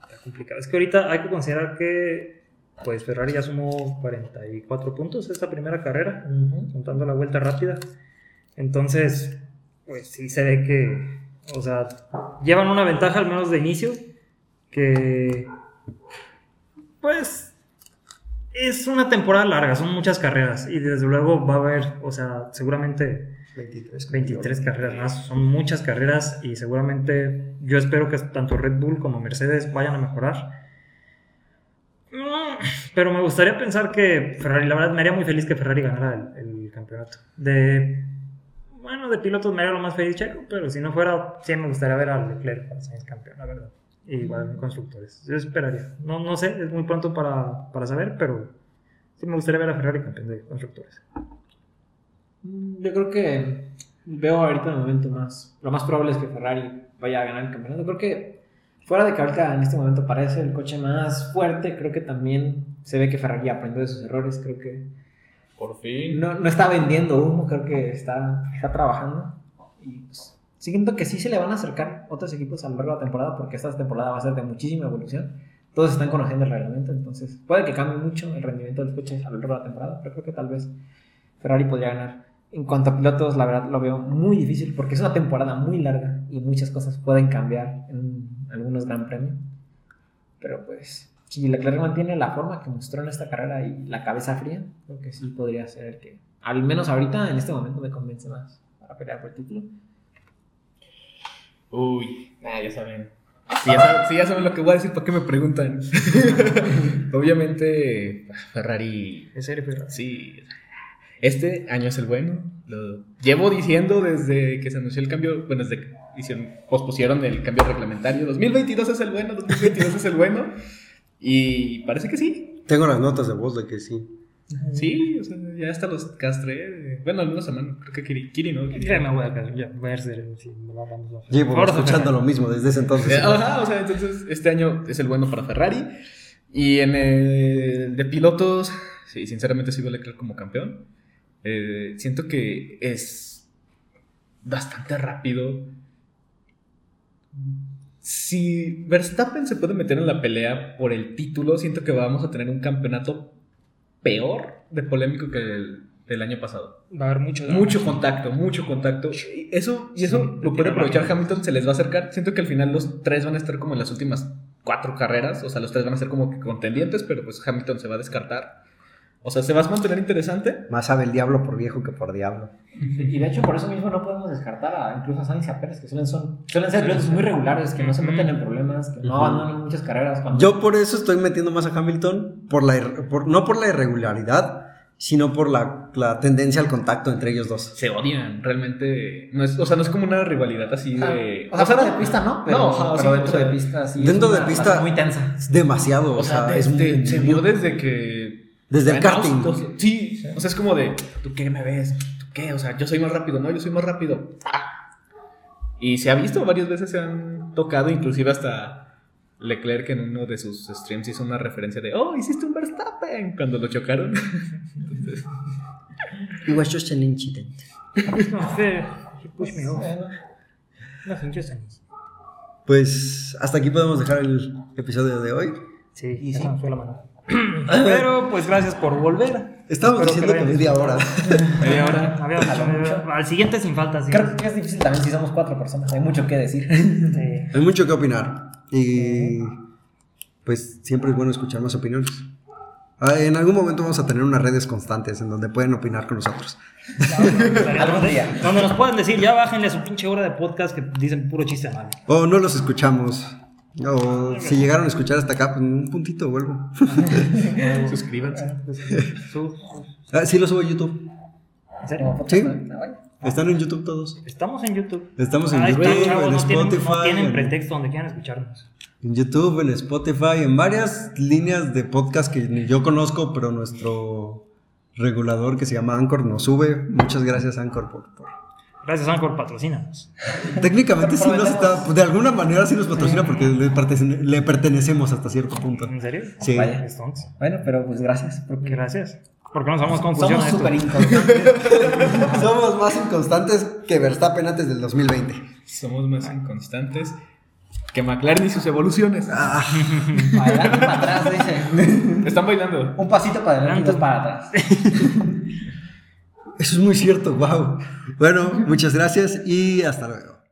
está complicado. Es que ahorita hay que considerar que pues Ferrari ya sumó 44 puntos esta primera carrera, contando la vuelta rápida. Entonces, pues sí se ve que, o sea, llevan una ventaja al menos de inicio, que pues es una temporada larga, son muchas carreras y desde luego va a haber, o sea, seguramente 23. 23 carreras más, son muchas carreras y seguramente yo espero que tanto Red Bull como Mercedes vayan a mejorar. Mm, Pero me gustaría pensar que Ferrari, la verdad me haría muy feliz que Ferrari ganara el, el campeonato. De, bueno, de pilotos me haría lo más feliz Checo, pero si no fuera, sí me gustaría ver a Leclerc para ser campeón, la verdad. Y igual en constructores. Yo esperaría. No, no sé, es muy pronto para, para saber, pero sí me gustaría ver a Ferrari campeón de constructores. Mm, Yo creo que veo ahorita el momento más. Lo más probable es que Ferrari vaya a ganar el campeonato. Creo que fuera de que ahorita en este momento parece el coche más fuerte, creo que también se ve que Ferrari aprendió de sus errores. Creo que Por fin. no, no está vendiendo humo, creo que está, está trabajando. Y pues, siento que sí se le van a acercar otros equipos a lo largo de la temporada, porque esta temporada va a ser de muchísima evolución. todos están conociendo el reglamento, entonces puede que cambie mucho el rendimiento de los coches a lo largo de la temporada, pero creo que tal vez Ferrari podría ganar. En cuanto a pilotos, la verdad lo veo muy difícil porque es una temporada muy larga y muchas cosas pueden cambiar en algunos gran premios. Pero pues, si Leclerc mantiene la forma que mostró en esta carrera y la cabeza fría, creo que sí podría ser el que, al menos ahorita, en este momento, me convence más para pelear por el título. Uy, nah, ya saben. Si ya, saben, si ya saben lo que voy a decir, ¿para qué me preguntan? Obviamente, Ferrari. ¿En serio, Ferrari? Sí. Este año es el bueno. Lo llevo diciendo desde que se anunció el cambio. Bueno, desde que hicieron, pospusieron el cambio reglamentario. 2022 es el bueno, 2022 es el bueno. Y parece que sí. Tengo las notas de voz de que sí. Sí, o sea, ya hasta los castré. Bueno, algunos semana. Creo que Kiri, Kiri ¿no? Kiri. Ya me voy a casar, ya voy a ser, sí, me vamos a Llevo Forza escuchando Ferrari. lo mismo desde ese entonces. Eh, Ajá, o sea, entonces este año es el bueno para Ferrari. Y en el de pilotos, sí, sinceramente sigo a Leclerc como campeón. Eh, siento que es bastante rápido. Si Verstappen se puede meter en la pelea por el título, siento que vamos a tener un campeonato peor de polémico que el del año pasado. Va a haber mucho drama. Mucho contacto, mucho contacto. Y Eso, y eso Sí, lo puede aprovechar. Hamilton, se les va a acercar. Siento que al final los tres van a estar como en las últimas cuatro carreras. O sea, los tres van a ser como que contendientes, pero pues Hamilton se va a descartar. O sea, se va a mantener interesante. Más sabe el diablo por viejo que por diablo. Y de hecho, por eso mismo no podemos descartar a incluso a Sainz y a Pérez, que suelen, son, suelen ser pilotos muy regulares, que no se meten en problemas, que no abandonan muchas carreras. Cuando... Yo por eso estoy metiendo más a Hamilton, por la, por- no por la irregularidad, sino por la, la tendencia al contacto entre ellos dos. Se odian, realmente. No es, o sea, no es como una rivalidad así Ah, de. o sea, fuera de pista, ¿no? Pero, No, ajá, pero sí, dentro o sea, de pista sí. es dentro de pista- muy tensa. Es demasiado, O sea, es desde- muy- se vio desde que. Desde el karting. sea, Sí, o sea, es como de, ¿tú qué me ves? ¿Tú qué? O sea, yo soy más rápido, ¿no? Yo soy más rápido. ¡Ah! Y se ha visto, varias veces se han tocado, inclusive hasta Leclerc en uno de sus streams hizo una referencia de, oh, hiciste un Verstappen, cuando lo chocaron. Entonces, It was just an incident. No, he pushed me off. Nothing, just an easy. Pues hasta aquí podemos dejar el episodio de hoy. Sí, Y sí. fue la mano. Pero pues gracias por volver. Estábamos Espero diciendo que hayan media hora. media hora. Había- al siguiente sin falta, sí. Creo que es difícil también si somos cuatro personas, hay mucho que decir. Sí. Hay mucho que opinar. Y pues siempre es bueno escuchar más opiniones. Ah, En algún momento vamos a tener unas redes constantes en donde pueden opinar con nosotros. Algún día. Donde nos puedan decir, ya bájenle a su pinche hora de podcast que dicen puro chiste malo. O no los escuchamos. O si llegaron a escuchar hasta acá, pues un puntito vuelvo. Suscríbanse. Su- Ah, sí, lo subo a YouTube. ¿En serio? Sí. ¿no? Están en YouTube todos. Estamos en YouTube. Estamos en Ahí YouTube, están, chavos, en no tienen, Spotify, no tienen en- pretexto donde quieran escucharnos. En YouTube, en Spotify, en varias líneas de podcast que ni yo conozco, pero nuestro regulador que se llama Anchor nos sube. Muchas gracias, Anchor, por. por- Gracias, Anchor, patrocínanos. Técnicamente sí nos está. De alguna manera sí nos patrocina porque le, pertene- le pertenecemos hasta cierto punto. ¿En serio? Sí. Vaya. Bueno, pero pues gracias. Porque gracias. Porque no cómo funciona somos súper inconstantes. Somos más inconstantes que Verstappen antes del 2020. Somos más inconstantes que McLaren y sus evoluciones. Ah, Para adelante, para atrás, dice. Están bailando. Un pasito para adelante dos para atrás. eso es muy cierto, wow. Bueno, muchas gracias y hasta luego.